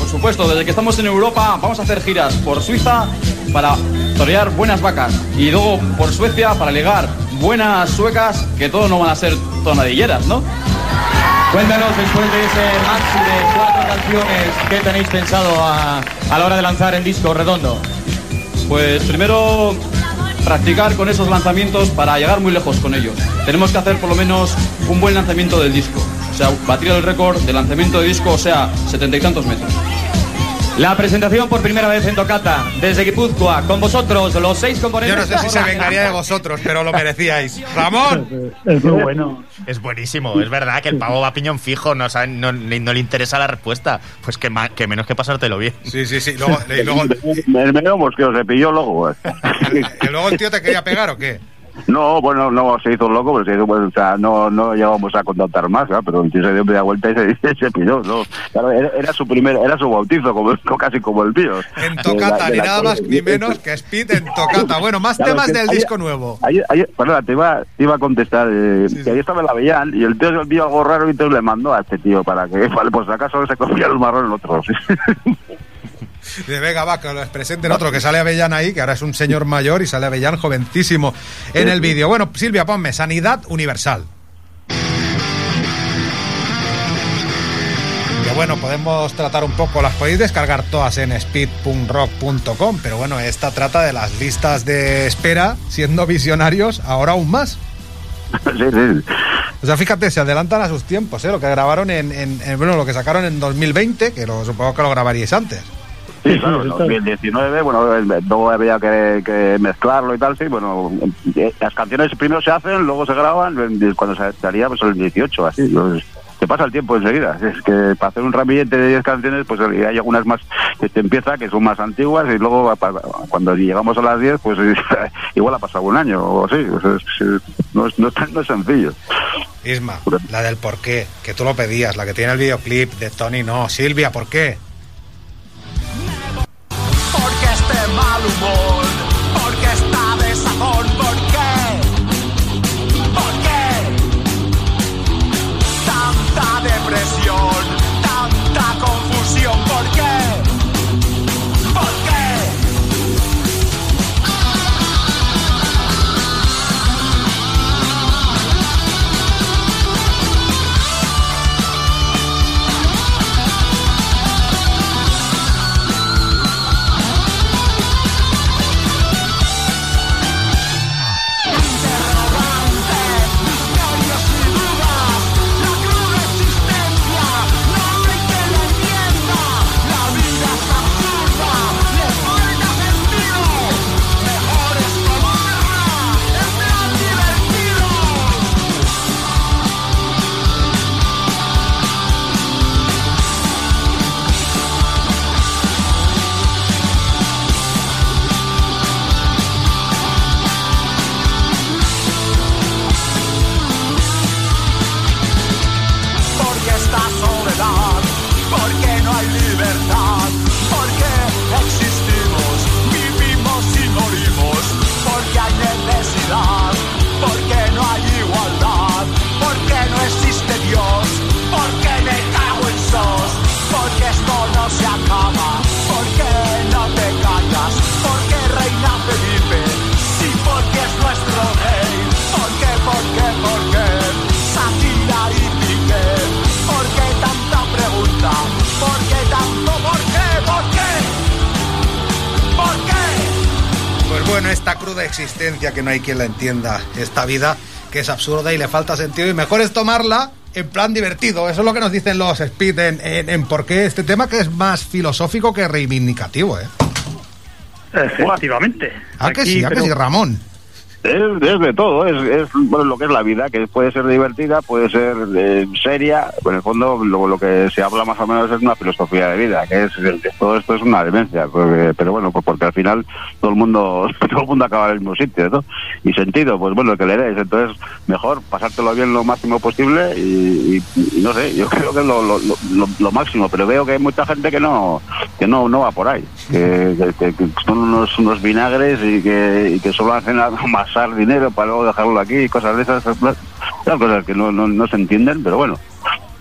Por supuesto, desde que estamos en Europa vamos a hacer giras por Suiza para torear buenas vacas y luego por Suecia para ligar buenas suecas que todo no van a ser tonadilleras, ¿no? Cuéntanos después de ese maxi de cuatro canciones qué tenéis pensado a, a la hora de lanzar el disco redondo. Pues primero practicar con esos lanzamientos para llegar muy lejos con ellos. Tenemos que hacer por lo menos un buen lanzamiento del disco. O sea, batir el récord de lanzamiento de disco, o sea, setenta y tantos metros. La presentación por primera vez en Tocata, desde Guipúzcoa, con vosotros, los seis Yo componentes. no sé si se vengaría de vosotros, pero lo merecíais. ¡Ramón! Es muy bueno. Es buenísimo, es verdad que el pavo va a piñón fijo, no, sabe- no, le interesa la respuesta. Pues que, ma- que menos que pasártelo bien. Sí, sí, sí. Luego, y luego, El medio mosqueo se pilló luego. ¿y luego el tío te quería pegar o qué? No, bueno, no se hizo loco, pero se hizo, pues, o sea, no, no llegamos a contactar más, ¿ah? pero el tío se dio media vuelta y se, se pilló, ¿no? Claro, era, era su primer, era su bautizo, como, casi como el mío. En Tocata, ni nada más ni menos que Speed en Tocata. Bueno, más Claro, temas del hay- disco nuevo. Ayer, ayer, perdona, te iba, te iba a contestar. eh, que ayer estaba en la Avellán y el tío se vio algo raro y entonces le mandó a este tío para que, vale, pues acaso se cogía el marrón el otro. De Vega va, que les presenten otro que sale Avellán ahí, que ahora es un señor mayor y sale Avellán jovencísimo en el vídeo. Bueno, Silvia, ponme Sanidad Universal. Que bueno, podemos tratar un poco, las podéis descargar todas en speed.rock.com, pero bueno, esta trata de las listas de espera, siendo visionarios, ahora aún más. sí, sí. O sea, fíjate, se adelantan a sus tiempos, ¿eh? Lo que grabaron en, en- en- bueno, lo que sacaron en 2020, que lo, supongo que lo grabaríais antes. Sí, claro, en 2019, bueno, luego había que, que mezclarlo y tal, sí, bueno, eh, las canciones primero se hacen, luego se graban, cuando se salía, pues el 18, así, pues, te pasa el tiempo enseguida, es que para hacer un ramillete de 10 canciones, pues eh, hay algunas más que te empieza, que son más antiguas, y luego cuando llegamos a las 10, pues igual ha pasado un año o así, pues, no, es, no, es tan- no es sencillo. Isma, la del por qué, que tú lo pedías, la que tiene el videoclip de Tony, no. Silvia, ¿por qué? Porque este mal humor, existencia que no hay quien la entienda, esta vida que es absurda y le falta sentido y mejor es tomarla en plan divertido. Eso es lo que nos dicen los Speed en, en, en por qué este tema que es más filosófico que reivindicativo, ¿eh? Efectivamente. Ah, que sí, ah, que sí, Ramón. Es, de todo, es, bueno, lo que es la vida, que puede ser divertida, puede ser eh, seria, en el fondo lo, que se habla más o menos es una filosofía de vida, que es que todo esto es una demencia, pero bueno, pues porque al final todo el mundo todo el mundo acaba en el mismo sitio, ¿no? Y sentido, pues bueno, el que le des, entonces mejor pasártelo bien lo máximo posible y, no sé, yo creo que es lo, lo, lo- máximo, pero veo que hay mucha gente que no que no, no va por ahí, que, que- que- son unos, vinagres y que, y que solo hacen amasar dinero para luego dejarlo aquí cosas de esas, esas cosas que no, no, no se entienden, pero bueno.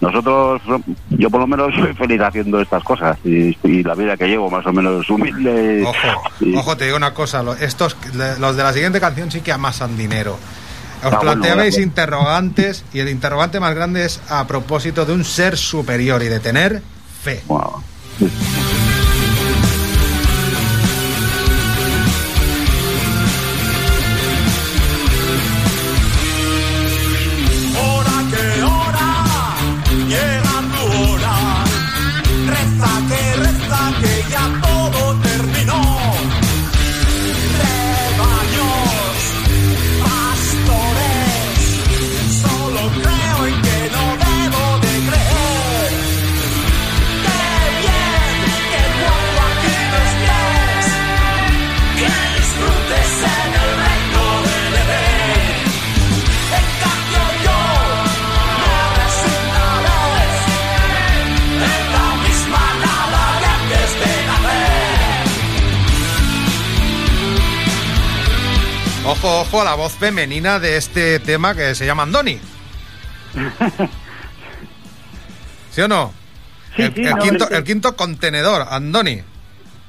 Nosotros, yo por lo menos soy feliz haciendo estas cosas y, y la vida que llevo más o menos humilde. Ojo, ojo, te digo una cosa, estos, los de la siguiente canción sí que amasan dinero. Os Ah, bueno, planteabais bueno. interrogantes y el interrogante más grande es a propósito de un ser superior y de tener fe. Ojo, ojo a la voz femenina de este tema que se llama Andoni. ¿Sí o no? el, sí, el no, quinto, este- el quinto contenedor, Andoni.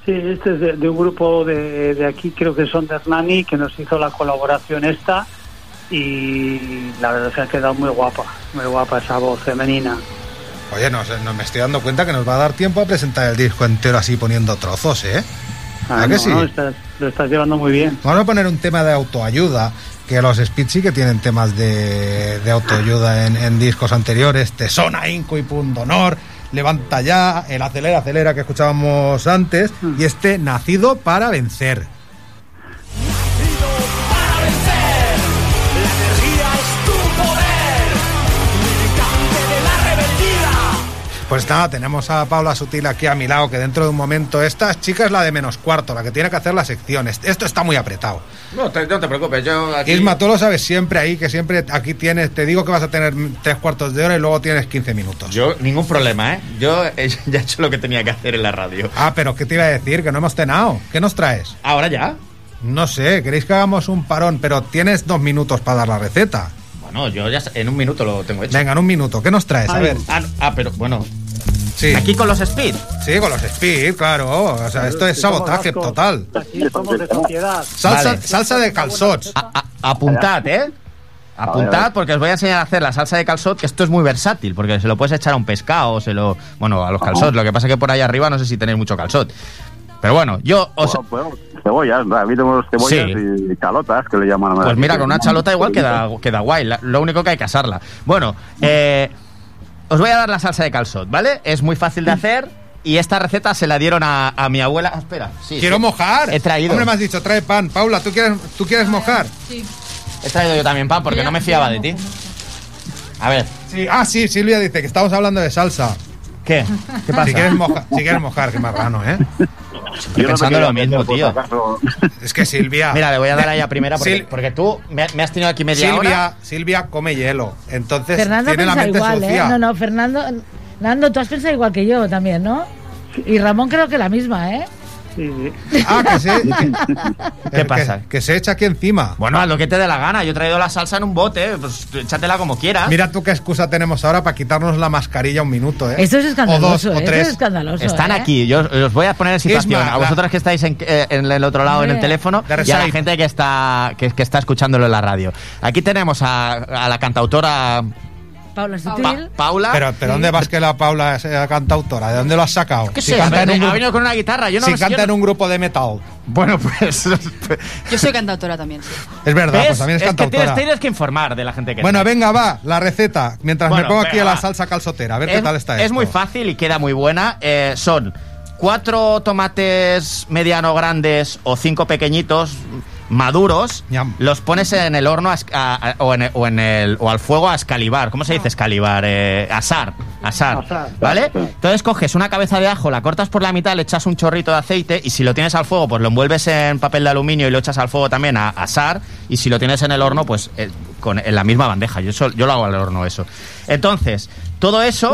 Sí, este es de, de un grupo de, de aquí, creo que son de Hernani, que nos hizo la colaboración esta y la verdad se ha quedado muy guapa, muy guapa esa voz femenina. Oye, no, me estoy dando cuenta que nos va a dar tiempo a presentar el disco entero así poniendo trozos, ¿eh? Ah, ¿A que sí? no, estás- lo estás llevando muy bien. Vamos a poner un tema de autoayuda, que los Speed sí que tienen temas de, de autoayuda en, en discos anteriores, Tesona, Inco y Punto Honor, Levanta Ya, el Acelera, Acelera que escuchábamos antes, y este Nacido para Vencer. Pues nada, tenemos a Paula Sutil aquí a mi lado, que dentro de un momento, esta chica es la de menos cuarto, la que tiene que hacer las secciones. Esto está muy apretado. No te, no te preocupes, yo aquí... Isma, tú lo sabes siempre ahí, que siempre aquí tienes, te digo que vas a tener tres cuartos de hora y luego tienes 15 minutos. Yo, ningún problema, ¿eh? Yo he- ya he hecho lo que tenía que hacer en la radio. Ah, pero ¿qué te iba a decir? Que no hemos cenado. ¿Qué nos traes? ¿Ahora ya? No sé, queréis que hagamos un parón, pero tienes dos minutos para dar la receta. Bueno, yo ya en un minuto lo tengo hecho. Venga, en un minuto. ¿Qué nos traes? A ver. Ah, ah, pero bueno. Sí. ¿Aquí con los speed? Sí, con los speed, claro. O sea, esto es sabotaje vascos, total. Aquí somos de sociedad. Salsa, Vale. salsa de calzots. Apuntad, ¿eh? Apuntad porque os voy a enseñar a hacer la salsa de calzot, que esto es muy versátil, porque se lo puedes echar a un pescado, se lo, bueno, a los calzot. Lo que pasa es que por ahí arriba no sé si tenéis mucho calzot. Pero bueno, yo os, Bueno, cebollas, aquí tenemos cebollas y calotas que le llaman a Pues mira, con una chalota igual queda, queda guay. La- lo único que hay que asarla. Bueno, eh, os voy a dar la salsa de calzot, ¿vale? Es muy fácil de hacer y esta receta se la dieron a, a mi abuela. Ah, espera, sí. Quiero sí. mojar. He traído. Hombre, me has dicho, trae pan. Paula, ¿tú quieres, ¿tú quieres mojar? Sí. He traído yo también pan porque no me fiaba de ti. A ver. Sí. Ah, sí, Silvia dice que estamos hablando de salsa. ¿Qué? ¿Qué pasa? Si quieres, moja- si quieres mojar, que más rano, ¿eh? Estoy pensando lo mismo, tío. Es que Silvia. Mira, le voy a dar a ella primera porque, Sil- porque tú me, me has tenido aquí media Silvia, hora. Silvia come hielo. Entonces Fernando tiene la piensa mente igual, ¿eh? No, no, Fernando... Nando, tú has pensado igual que yo también, ¿no? Y Ramón creo que la misma, ¿eh? Ah, que se, ¿Qué pasa? Que, que se echa aquí encima. Bueno, haz lo que te dé la gana. Yo he traído la salsa en un bote. Pues échatela como quieras. Mira tú qué excusa tenemos ahora para quitarnos la mascarilla un minuto, ¿eh? Esto es O escandaloso, dos, o tres. Esto es escandaloso, Están ¿eh? aquí, yo os voy a poner en situación. Isma, a la- vosotros que estáis en, eh, en el otro lado en el teléfono y a la gente que está, que, que está escuchándolo en la radio. Aquí tenemos a, a la cantautora Paula Pa- Sutil. Paula. Pero, pero ¿dónde vas que la Paula es eh, cantautora? ¿De dónde lo has sacado? ¿Qué Si sé? canta ha en un venido- ha grupo- venido con una guitarra. Yo no si yo canta no- en un grupo de metal. Bueno, pues. Yo soy cantautora también, sí. Es verdad, ¿ves? pues también es, es que cantautora. tienes, tienes que informar de la gente que Bueno, está. venga, va, la receta. Mientras Bueno, me pongo aquí a la salsa calzotera, a ver es, qué tal está es esto. muy fácil y queda muy buena. Eh, son cuatro tomates mediano grandes o cinco pequeñitos, maduros, los pones en el horno a a- a- o, en el- o en el, o al fuego a escalivar. ¿Cómo se dice escalivar? Eh, asar. Asar. Asar. ¿Vale? Entonces coges una cabeza de ajo, la cortas por la mitad, le echas un chorrito de aceite y si lo tienes al fuego, pues lo envuelves en papel de aluminio y lo echas al fuego también a asar. Y si lo tienes en el horno, pues eh, con, en la misma bandeja. Yo, yo lo hago al horno eso. Entonces, todo eso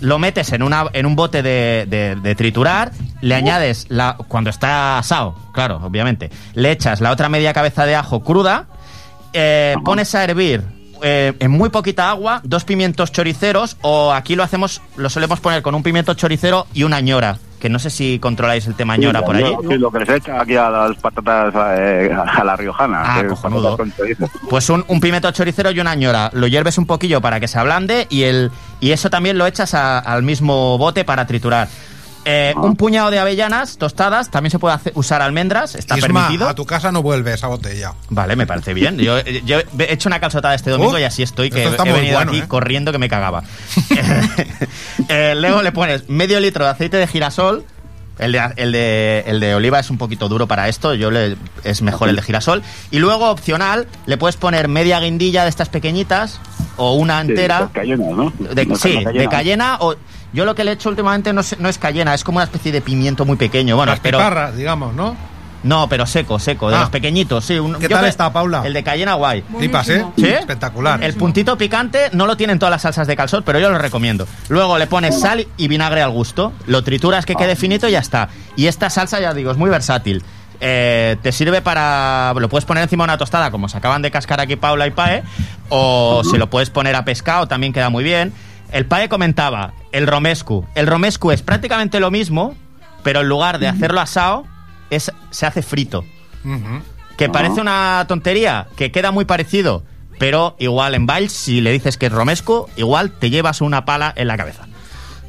lo metes en, una, en un bote de, de- de triturar, le añades, la, cuando está asado, claro, obviamente, le echas la otra media cabeza de ajo cruda, eh, pones a hervir eh, en muy poquita agua dos pimientos choriceros o aquí lo hacemos, lo solemos poner con un pimiento choricero y una ñora, que no sé si controláis el tema ñora por allí. Sí, lo que les echa aquí a las patatas eh, a la riojana. Ah, cojonudo. Pues un, un pimiento choricero y una ñora. Lo hierves un poquillo para que se ablande y, el, y eso también lo echas a- al mismo bote para triturar. Eh, Un puñado de avellanas tostadas, también se puede hacer- usar almendras, está Isma, permitido. a tu casa no vuelve esa botella. Vale, me parece bien. Yo, yo he hecho una calzotada este domingo Uh, y así estoy, que he venido bueno, aquí ¿eh? corriendo que me cagaba. Eh, luego le pones medio litro de aceite de girasol. El de, el, de, el de oliva es un poquito duro para esto, yo le, es mejor el de girasol. Y luego, opcional, le puedes poner media guindilla de estas pequeñitas o una entera. las cayenas, ¿no? De, No, sí, de cayena o... Yo lo que le he hecho últimamente no, es- no es cayena, es como una especie de pimiento muy pequeño. Bueno, Las pero... piparras, digamos, ¿no? No, pero seco, seco, de Ah. los pequeñitos, sí. un- ¿Qué yo tal está, Paula? El de cayena guay. Flipas, ¿eh? ¿Sí? Espectacular. El puntito picante no lo tienen todas las salsas de calzot, pero yo lo recomiendo. Luego le pones sal y vinagre al gusto, lo trituras que quede finito y ya está. Y esta salsa, ya digo, es muy versátil. Eh, te sirve para. Lo puedes poner encima de una tostada, como se acaban de cascar aquí Paula y Pae, o se lo puedes poner a pescado, también queda muy bien. El Pae comentaba, el romescu. El romescu es prácticamente lo mismo, pero en lugar de hacerlo asado, es, se hace frito. Que parece una tontería, que queda muy parecido, pero igual en Biles, si le dices que es romesco, igual te llevas una pala en la cabeza.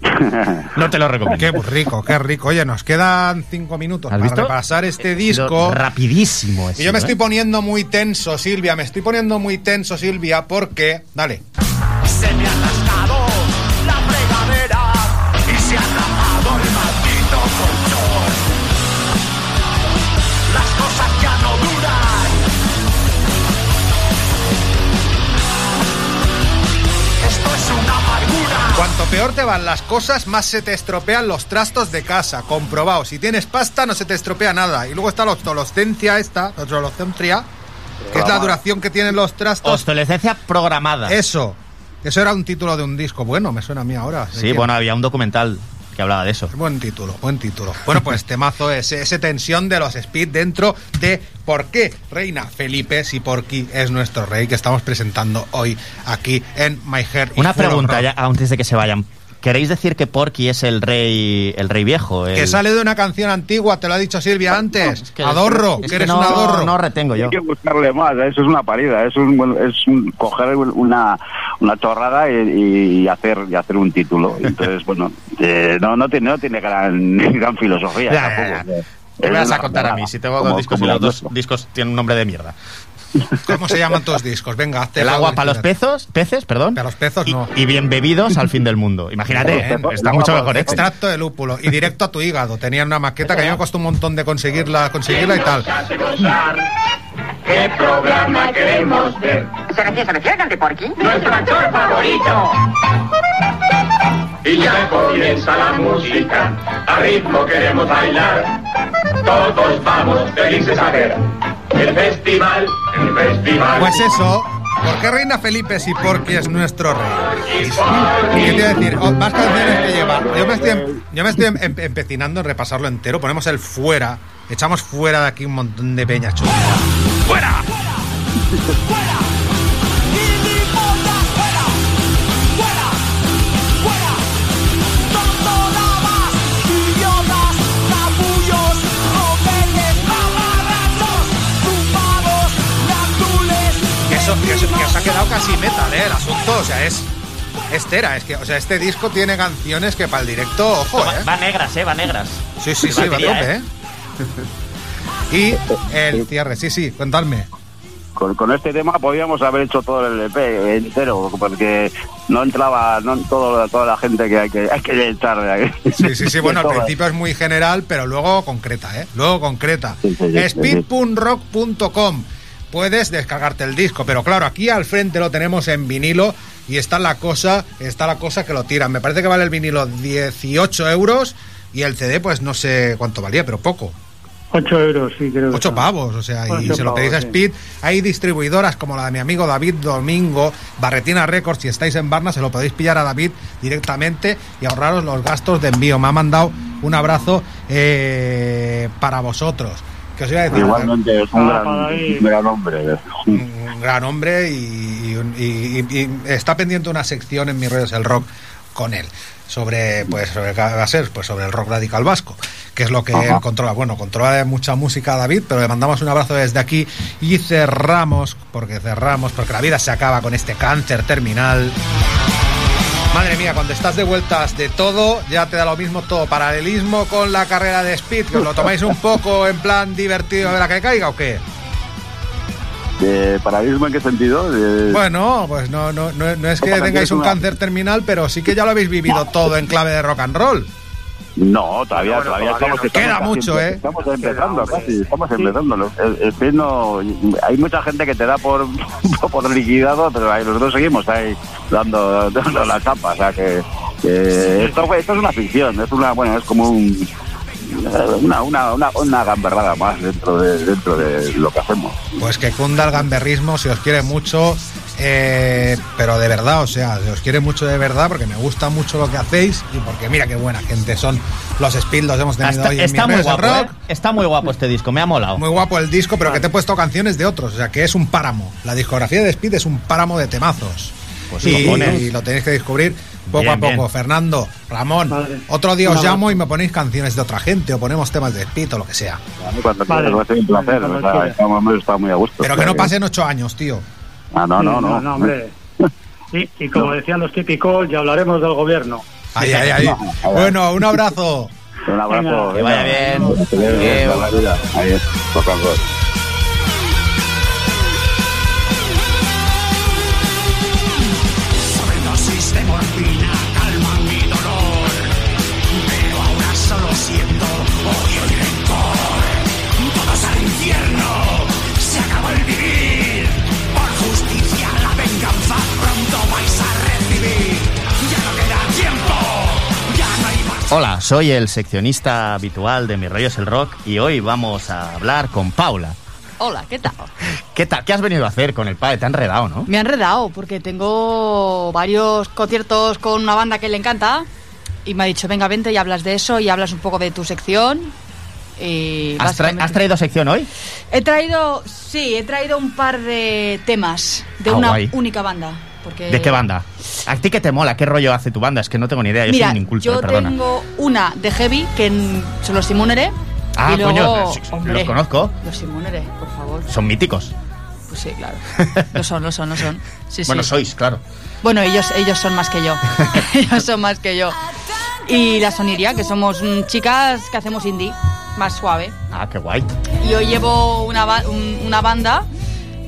No te lo recomiendo. Qué rico, qué rico. Oye, nos quedan cinco minutos ¿Has para visto? repasar este disco. rapidísimo Y yo me ¿eh? estoy poniendo muy tenso, Silvia. Me estoy poniendo muy tenso, Silvia, porque. Dale. Se me peor te van las cosas, más se te estropean los trastos de casa. Comprobado. Si tienes pasta, no se te estropea nada. Y luego está la obsolescencia esta, la obsolescencia, que es la duración que tienen los trastos. Obsolescencia programada. Eso. Eso era un título de un disco. Bueno, me suena a mí ahora. ¿De Sí, bueno, había un documental que hablaba de eso. Buen título, buen título. Bueno, pues temazo es ese tensión de los Speed dentro de por qué Reina Felipe si Porky es nuestro rey que estamos presentando hoy aquí en My Hair. Una pregunta ya antes de que se vayan. ¿Queréis decir que Porky es el rey el rey viejo? Que el- sale de una canción antigua, te lo ha dicho Silvia antes. que- adorro, es que que eres no- un adorro. no retengo yo. Hay que buscarle más, ¿eh? eso es una parida, eso es, un, es un, coger una, una chorrada y, y hacer y hacer un título. Entonces, bueno, eh, no, no tiene, no tiene gran, gran filosofía. Ya, tampoco. ya. ¿Qué me vas a contar a mí si tengo dos discos y los lo dos discos tienen un nombre de mierda? ¿Cómo se llaman tus discos? Venga, hazte El agua para los pezos, peces, perdón. Para los pezos no. Y bien bebidos al fin del mundo. Imagínate, Bien, ¿eh? está mucho mejor este. Extracto de lúpulo y directo a tu hígado. Tenían una maqueta que a mí me costó un montón de conseguirla, conseguirla y tal. ¿Qué programa queremos ver? ¿Será que selecciona el de Porky? Nuestro actor favorito. Y ya comienza la música, a ritmo queremos bailar. Todos vamos felices a ver el festival, el festival. Pues eso, ¿por qué Reina Felipe si Porky es nuestro rey? ¿Qué te iba a decir? Oh, más canciones que lleva. Yo me estoy, em- yo me estoy em- em- empecinando en repasarlo entero. Ponemos el fuera. Echamos fuera de aquí un montón de peñas chulas. ¡Fuera! Idiotas, eso, que, eso- que os ha quedado casi metal, ¿eh? El asunto, o sea, es... Es tera, es que, o sea, este disco tiene canciones que para el directo, ojo, Va, ¿eh? va negras, ¿eh? Va negras. Sí, sí, sí, va a batería, tope, ¿eh? Y el cierre, sí, sí, contadme. Con, con este tema podíamos haber hecho todo el EP entero, porque no entraba no todo, toda la gente que hay que, hay que echar de aquí. Sí, sí, sí, bueno, al principio es muy general, pero luego concreta, ¿eh? Luego concreta. sí, sí, sí. Speed.rock.com. Puedes descargarte el disco, pero claro, aquí al frente lo tenemos en vinilo y está la cosa, está la cosa que lo tiran. Me parece que vale el vinilo 18 euros y el CD, pues no sé cuánto valía, pero poco. 8 euros, sí, creo. que Ocho son. pavos, o sea, y se lo pedéis a sí. Speed. Hay distribuidoras como la de mi amigo David Domingo, Barretina Records. Si estáis en Barna, se lo podéis pillar a David directamente y ahorraros los gastos de envío. Me ha mandado un abrazo eh, para vosotros. Que os iba a decir, Igualmente es un Ah, gran, un hombre. un gran hombre y, y- y- y está pendiente una sección en mi redes el rock con él sobre pues sobre qué va a ser pues sobre el rock radical vasco que es lo que Ajá. él controla bueno controla mucha música David pero le mandamos un abrazo desde aquí y cerramos porque cerramos porque la vida se acaba con este cáncer terminal Madre mía, cuando estás de vueltas de todo, ya te da lo mismo todo. Paralelismo con la carrera de Speed, que os lo tomáis un poco en plan divertido a ver a que caiga o qué. ¿De paralelismo en qué sentido? De- Bueno, pues no, no, no, no es que tengáis un cáncer terminal, pero sí que ya lo habéis vivido todo en clave de rock and roll. No, todavía, Bueno, todavía todavía estamos, Queda casi- mucho, ¿eh? Estamos empezando casi, estamos empezando. Lo- El, el no, hay mucha gente que te da por, por liquidado, pero ahí nosotros seguimos ahí dando, dando la chapa. O sea que, que esto, esto es una ficción, es una, bueno, es como un, una, una, una, una gamberrada más dentro de, dentro de lo que hacemos. Pues que cunda el gamberrismo, si os quiere mucho, eh, pero de verdad, o sea, si os quiere mucho de verdad, porque me gusta mucho lo que hacéis y porque mira qué buena gente son los Speed, los hemos tenido Está, hoy en está mi muy guapo, rock. ¿eh? Está muy guapo este disco, me ha molado. Muy guapo el disco, pero que te he puesto canciones de otros, o sea, que es un páramo. La discografía de Speed es un páramo de temazos. Pues y, y lo tenéis que descubrir poco Bien, a poco. bien. Fernando, Ramón, Vale. otro día os llamo y me ponéis canciones de otra gente o ponemos temas de Speed o lo que sea. Cuando Vale. quieras, va a ser un placer. O sea, estamos, muy a gusto. Pero que no pasen ocho años, tío. Ah, no, no, no. no, hombre. Y, y como decían los típicos, ya hablaremos del gobierno. Ahí, ahí, ahí. Bueno, un abrazo. Un abrazo. Venga. Que vaya bien. Que vaya bien, Adiós. Hola, soy el seccionista habitual de Mi Rollo es el Rock y hoy vamos a hablar con Paula. Hola, ¿qué tal? ¿Qué tal? ¿Qué has venido a hacer con el padre? Te ha enredado, ¿no? Me ha enredado porque tengo varios conciertos con una banda que le encanta y me ha dicho, venga, vente y hablas de eso y hablas un poco de tu sección. Y ¿Has, tra- básicamente- has traído sección hoy? He traído, sí, he traído un par de temas de Ah, una guay. única banda. Porque ¿De qué banda? ¿A ti qué te mola? ¿Qué rollo hace tu banda? Es que no tengo ni idea, yo Mira, soy un inculto, yo eh, perdona. tengo una de heavy que son los Simunere. Ah, y luego, coño, sí, hombre, los conozco. Los Simunere, por favor. Son míticos. Pues sí, claro. Lo son, lo son, lo son. Sí, bueno, sois, claro. Bueno, ellos, ellos son más que yo. ellos son más que yo. Y la Soniria, que somos mm, chicas que hacemos indie, más suave. Ah, qué guay. Yo llevo una, ba- un- una banda,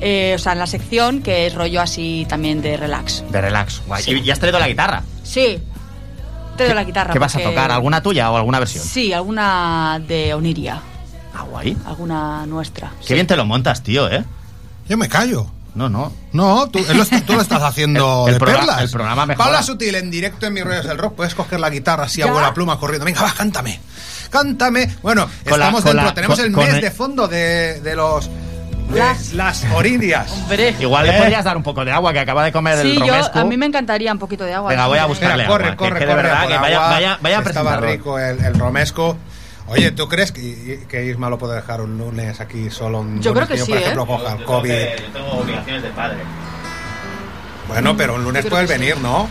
eh, o sea, en la sección, que es rollo así también de relax. De relax, guay. Sí. ¿Y ya has traído la guitarra? Sí, te doy la guitarra. ¿Qué vas a porque- tocar? ¿Alguna tuya o alguna versión? Sí, alguna de Oniria, Ah, guay. alguna nuestra. Qué bien te lo montas, tío, ¿eh? Yo me callo. No, no. No, tú, él lo, tú lo estás haciendo El- el de programa- perlas. el programa mejora. Paula Sutil en directo en mi rollo del rock. Puedes coger la guitarra así a ¿Ya? buena pluma corriendo. Venga, va, cántame. Cántame. Bueno, Con la- estamos con dentro. la- Tenemos con- el con mes el- de fondo de, de los. Las- las. Hombre. Igual le ¿Eh? podrías dar un poco de agua que acaba de comer Sí, el yo, romesco. a mí me encantaría un poquito de agua. Venga, voy a buscarle corre, agua, que- corre, que de corre. verdad que vaya- vaya- vaya Estaba rico el, el romesco. Oye, ¿tú crees que, que Isma lo puede dejar un lunes aquí solo un Yo lunes creo que yo, sí, por ¿eh? ejemplo, coja el COVID? Yo tengo obligaciones de padre. Bueno, pero un lunes Yo puedes sí. venir, ¿no?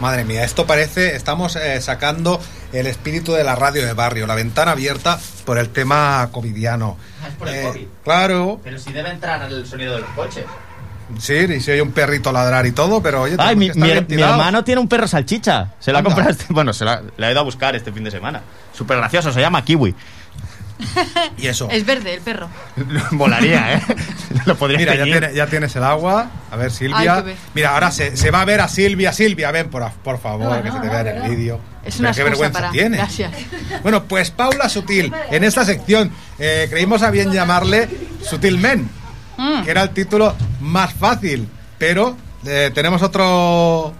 Madre mía, esto parece, estamos eh, sacando el espíritu de la radio de barrio, la ventana abierta por el tema covidiano. Eh, Claro, Pero si debe entrar el sonido de los coches. sí, y se oye un perrito ladrar y todo, pero oye, Ay, mi, mi- mi hermano tiene un perro salchicha. Se lo ha comprado este. Bueno, se la, le ha ido a buscar este fin de semana. Súper gracioso, se llama Kiwi. Y eso. Es verde el perro. Molaría, ¿eh? Lo podría Mira, ya, tiene- ya tienes el agua. A ver, Ay, Silvia. qué be- Mira, ahora se, se va a ver a Silvia. Silvia, ven, por, por favor, No, que no, se te no, vea en el vídeo. Es Pero una qué excusa vergüenza para... tiene. Gracias. Bueno, pues Paula Sutil, en esta sección eh, creímos a bien llamarle Sutil Men, Mm. que era el título más fácil, pero eh, tenemos otro...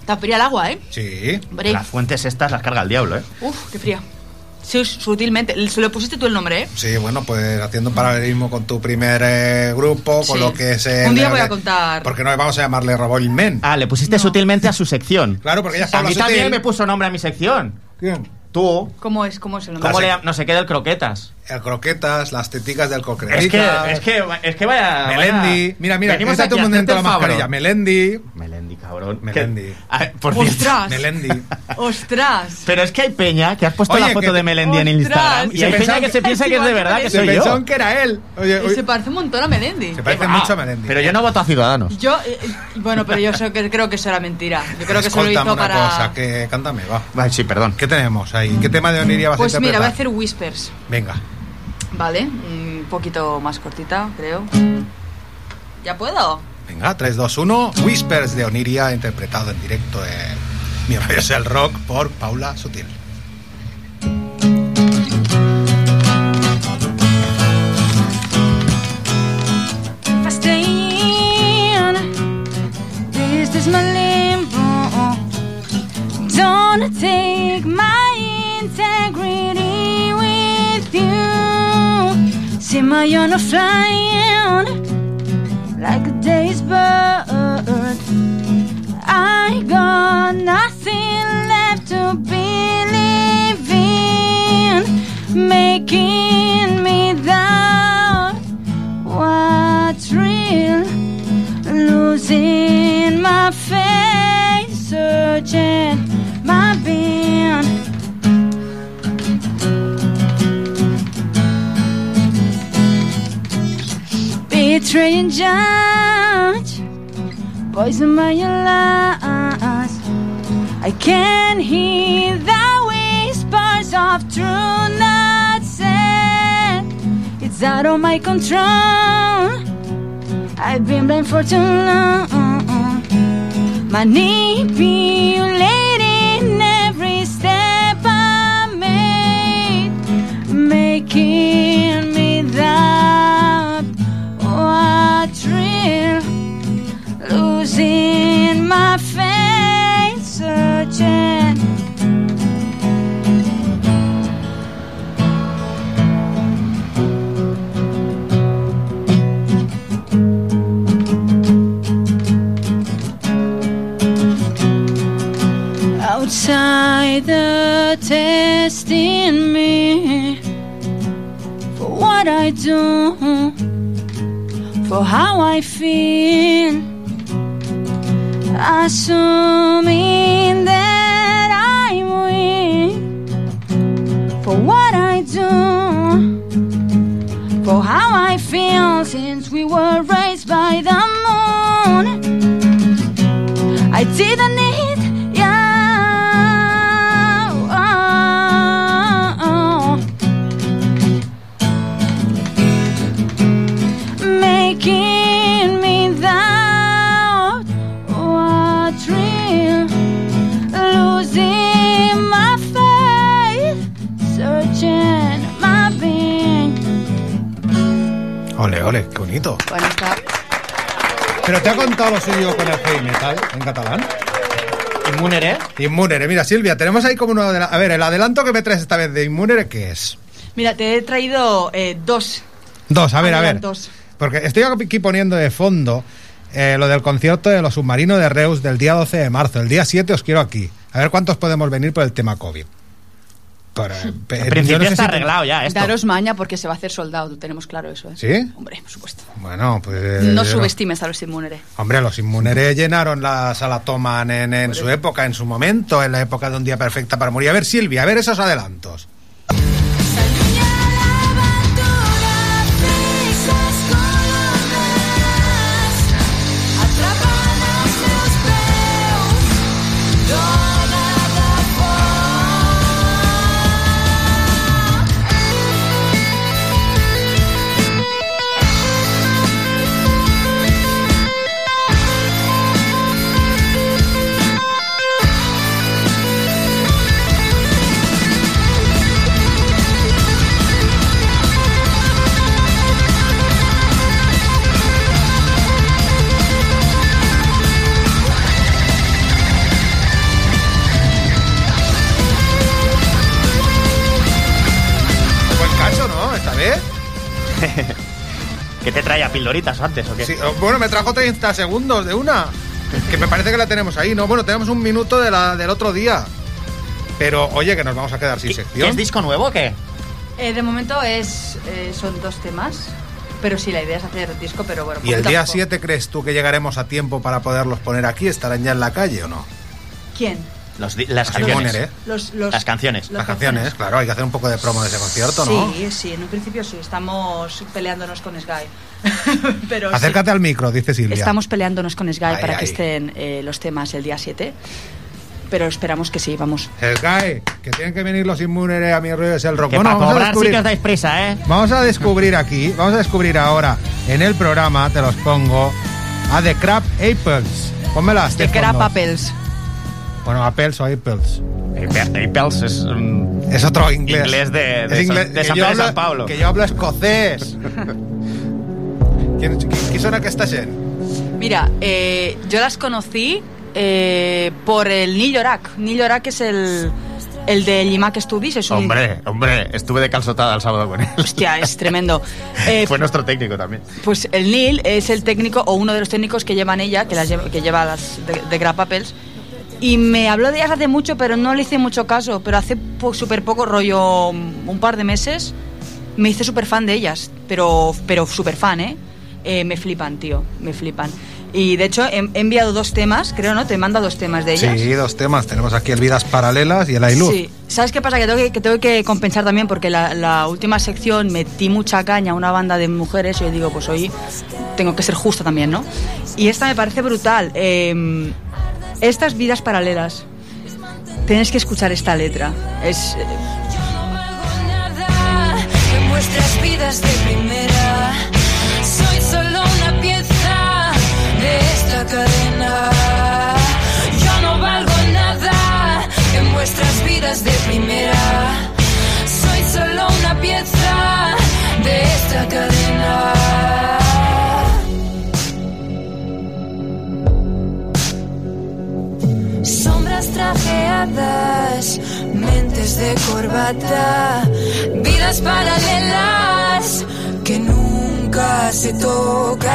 Está fría el agua, ¿eh? Sí. Hombre. Las fuentes estas las carga el diablo, ¿eh? Uf, qué fría. Sí, sutilmente. Se lo pusiste tú el nombre, ¿eh? Sí, bueno, pues haciendo un paralelismo con tu primer eh, grupo, con Sí. lo que se... Un día voy a contar. Porque no vamos a llamarle Robol Men. Ah, le pusiste sutilmente a su sección. Claro, porque ya A Paula mí Sutil. también me puso nombre a mi sección. ¿Quién? Tú. ¿Cómo es? ¿Cómo es el nombre? ¿Cómo le No sé qué del croquetas. El croquetas, las teticas del croquetas. Es que, es que, es que vaya. Melendi. vaya- Mira, mira, Venimos aquí un a momento hacerte la el mascarilla. Melendi. Melendi, cabrón. Melendi. Por. ¡Ostras! Melendi. ¡Ostras! Pero es que hay peña que has puesto Oye, la foto de Melendi en ¡Ostras! Instagram. Y Se hay peña que que- se piensa que es de verdad que Se soy yo. pensaron que era él. Oye, Y uy, se parece un montón a Melendi. se parece Ah, mucho a Melendi. Pero yo no voto a Ciudadanos. Yo, eh, eh, bueno, pero yo sé que creo que eso era mentira. Yo creo que se lo Escúltame hizo una para. cosa, que cántame, va. Sí, perdón. ¿Qué tenemos ahí? ¿Qué tema de Oniria vas Pues a mira, voy a hacer whispers. Venga. Vale, un poquito más cortita, creo. ¿Ya puedo? Venga, 3, 2, 1. Whispers de Oniria, interpretado en directo en Mi rollo es el rock por Paula Sutil. My limbo. Don't take my integrity with you. See my honor flying like a day's bird. I got nothing left to believe in, making me doubt what's real. Losing my faith, searching my being. Betraying judge, poison my lies. I can hear the whispers of truth not said. It's out of my control. I've been blind for too long. Manipulating every step I made, making outside the testing me for what I do, for how I feel, assuming that I win for what I do, for how I feel since we were bonito. Bueno, está. ¿Pero te ha contado lo suyo con el heavy metal en catalán? ¿Inmunere? Inmunere. Mira, Silvia, tenemos ahí como uno. A ver, el adelanto que me traes esta vez de Inmunere, ¿qué es? Mira, te he traído eh, dos. Dos, a ver, a ver. Porque estoy aquí poniendo de fondo eh, lo del concierto de los submarinos de Reus del día 12 de marzo. El día 7 os quiero aquí. A ver cuántos podemos venir por el tema COVID. Por, eh, En principio yo no sé está si- arreglado ya esto. Daros maña porque se va a hacer soldado, tenemos claro eso. ¿eh? ¿Sí? Hombre, por supuesto. Bueno, pues... no yo subestimes a los inmuneres. Hombre, los Inmunere llenaron la sala Toman en, en su época, en su momento, en la época de Un Día Perfecta para Morir. A ver, Silvia, a ver esos adelantos. ¿Pildoritas antes o qué? Sí, oh, bueno, me trajo 30 segundos de una. Que me parece que la tenemos ahí, ¿no? Bueno, tenemos un minuto de la, del otro día. Pero, oye, que nos vamos a quedar sin sección. ¿Qué es disco nuevo o qué? Eh, de momento es eh, son dos temas, pero sí, la idea es hacer disco, pero bueno. ¿Y el día poco. 7 crees tú que llegaremos a tiempo para poderlos poner aquí? ¿Estarán ya en la calle o no? ¿Quién? Los las canciones. ¿eh? Los, los, Las canciones. Las canciones, claro, hay que hacer un poco de promo de ese concierto, ¿no? Sí, sí, en un principio sí, estamos peleándonos con Sky. pero sí. Acércate al micro, dice Silvia. Estamos peleándonos con Sky Ay, para que estén eh, los temas el día 7. Pero esperamos que sí, vamos. Sky, que tienen que venir los inmunes a mi rollo es el rock. Que Bueno, para vamos a cobrar sí descubrir- que os dais prisa, ¿eh? Vamos a descubrir aquí, vamos a descubrir ahora en el programa, te los pongo, a The Crab Apples. Pónmelas. Crap fondo. Apples. Bueno, Apples o Apples. Apples es un... Es otro inglés. Inglés de, de, Es inglés- San, de que San de hablo- San Pablo. Que yo hablo escocés. ¿Quién, qui- qui sona aquesta gent? Mira, eh, yo las conocí eh, por el Neil Yorak. Neil Yorak es el, el de Llimac Studies. Es un, Hombre, hombre, estuve de calzotada el sábado con él. Hostia, es tremendo. Eh, Fue nuestro técnico también. Pues el Neil es el técnico o uno de los técnicos que llevan ella, que, las lleva, que lleva las de, de Grab Apples. Y me habló de ellas hace mucho, pero no le hice mucho caso. Pero hace po- súper poco, rollo mm, un par de meses, me hice súper fan de ellas. Pero, pero súper fan, ¿eh? Eh, Me flipan, tío, me flipan. Y de hecho he, he enviado dos temas, creo, ¿no? Te manda dos temas de ellas. Sí, dos temas. Tenemos aquí el Vidas Paralelas y el Ailuz. Sí. ¿Sabes qué pasa? Que tengo que, que tengo que compensar también porque la, la última sección metí mucha caña a una banda de mujeres y yo digo, pues hoy tengo que ser justa también, ¿no? Y esta me parece brutal. Eh, estas vidas paralelas. Tienes que escuchar esta letra. Es, eh, vuestras vidas de primera. Soy solo una pieza de esta cadena. Yo no valgo nada en vuestras vidas de primera. Soy solo una pieza de esta cadena. Mentes de corbata, vidas paralelas que nunca se tocan.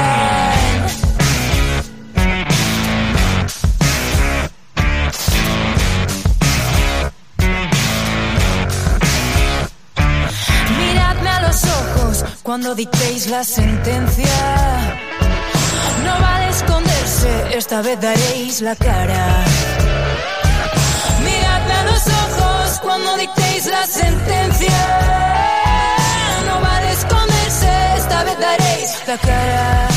Miradme a los ojos cuando dictéis la sentencia. No vale esconderse, esta vez daréis la cara. Cuando dictéis la sentencia. No vale esconderse, esta vez daréis la cara.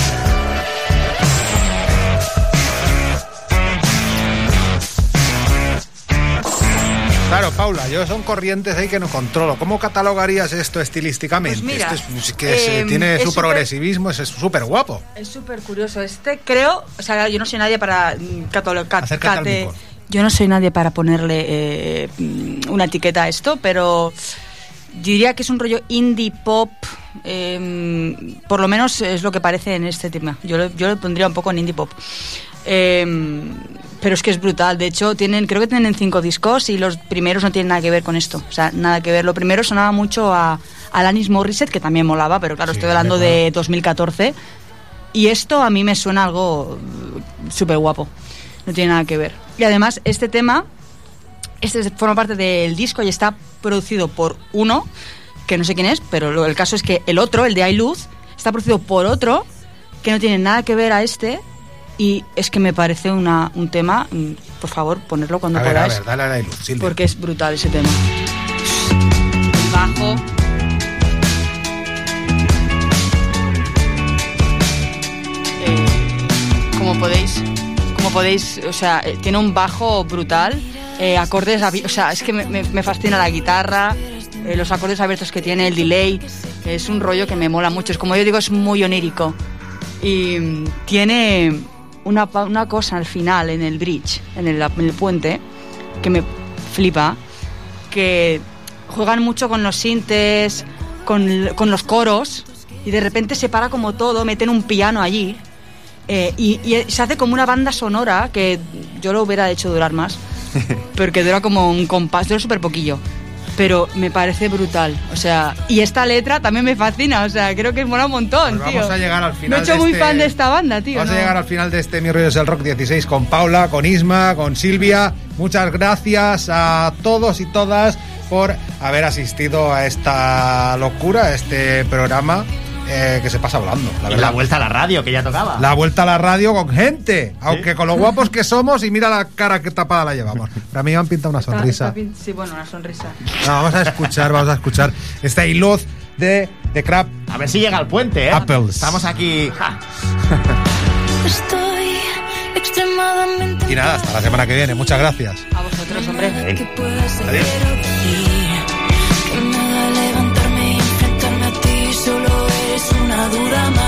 Claro, Paula, yo son corrientes ahí que no controlo. ¿Cómo catalogarías esto estilísticamente? Pues mira, Esto es que eh, tiene es su súper- progresivismo, es súper guapo. Es súper curioso. Este creo, o sea, yo no soy nadie para mm, catalogar. Yo no soy nadie para ponerle eh, mm, una etiqueta a esto, pero diría que es un rollo indie pop. eh, por lo menos es lo que parece en este tema. Yo lo, yo lo pondría un poco en indie pop. Eh, pero es que es brutal. De hecho, tienen, creo que tienen cinco discos y los primeros no tienen nada que ver con esto. O sea, nada que ver. Lo primero sonaba mucho a, Alanis Morissette, que también molaba, pero claro, estoy hablando de 2014. Y esto a mí me suena algo súper guapo. No tiene nada que ver. Y además, este tema, este es- forma parte del disco y está producido por uno, que no sé quién es, pero lo- el caso es que el otro, el de Hay Luz, está producido por otro que no tiene nada que ver a este. Y es que me parece una, un tema, mm, por favor, ponerlo cuando A ver, a podáis. ver, dale a la luz, Silvia. Porque es brutal ese tema. Bajo. Eh, como podéis, como podéis, o sea, eh, tiene un bajo brutal, eh, acordes, o sea, es que me, fascina la guitarra, eh, los acordes abiertos que tiene, el delay, es un rollo que me mola mucho, es como yo digo, es muy onírico. Y mm, tiene una, una cosa al final, en el bridge, en el, en el puente, que me flipa, que juegan mucho con los sintes, con, con los coros, y de repente se para como todo, meten un piano allí, eh, y, y se hace como una banda sonora que yo lo hubiera hecho durar más, porque dura como un compás, dura súper poquillo. pero me parece brutal. O sea, y esta letra también me fascina, o sea, creo que mola un montón, Pues tío. vamos a llegar al final Me he hecho muy este- fan de esta banda, tío. Vamos a ¿no? llegar al final de este Mi Rollo es el Rock 16 con Paula, con Isma, con Silvia. Muchas gracias a todos y todas por haber asistido a esta locura, a este programa eh, que se pasa volando. La verdad. la vuelta a la radio que ya tocaba. La vuelta a la radio con gente, aunque con lo guapos que somos y mira la cara que tapada la llevamos. Pero a mí me han pintado una sonrisa. está sí, bueno, una sonrisa. No, vamos a escuchar, vamos a escuchar esta iluz de The Crab. A ver si llega al puente, ¿eh? Apples. Estamos aquí. ja. Estoy extremadamente Y nada, hasta la semana que viene. Muchas gracias. A vosotros, hombre. Adiós. Duda más.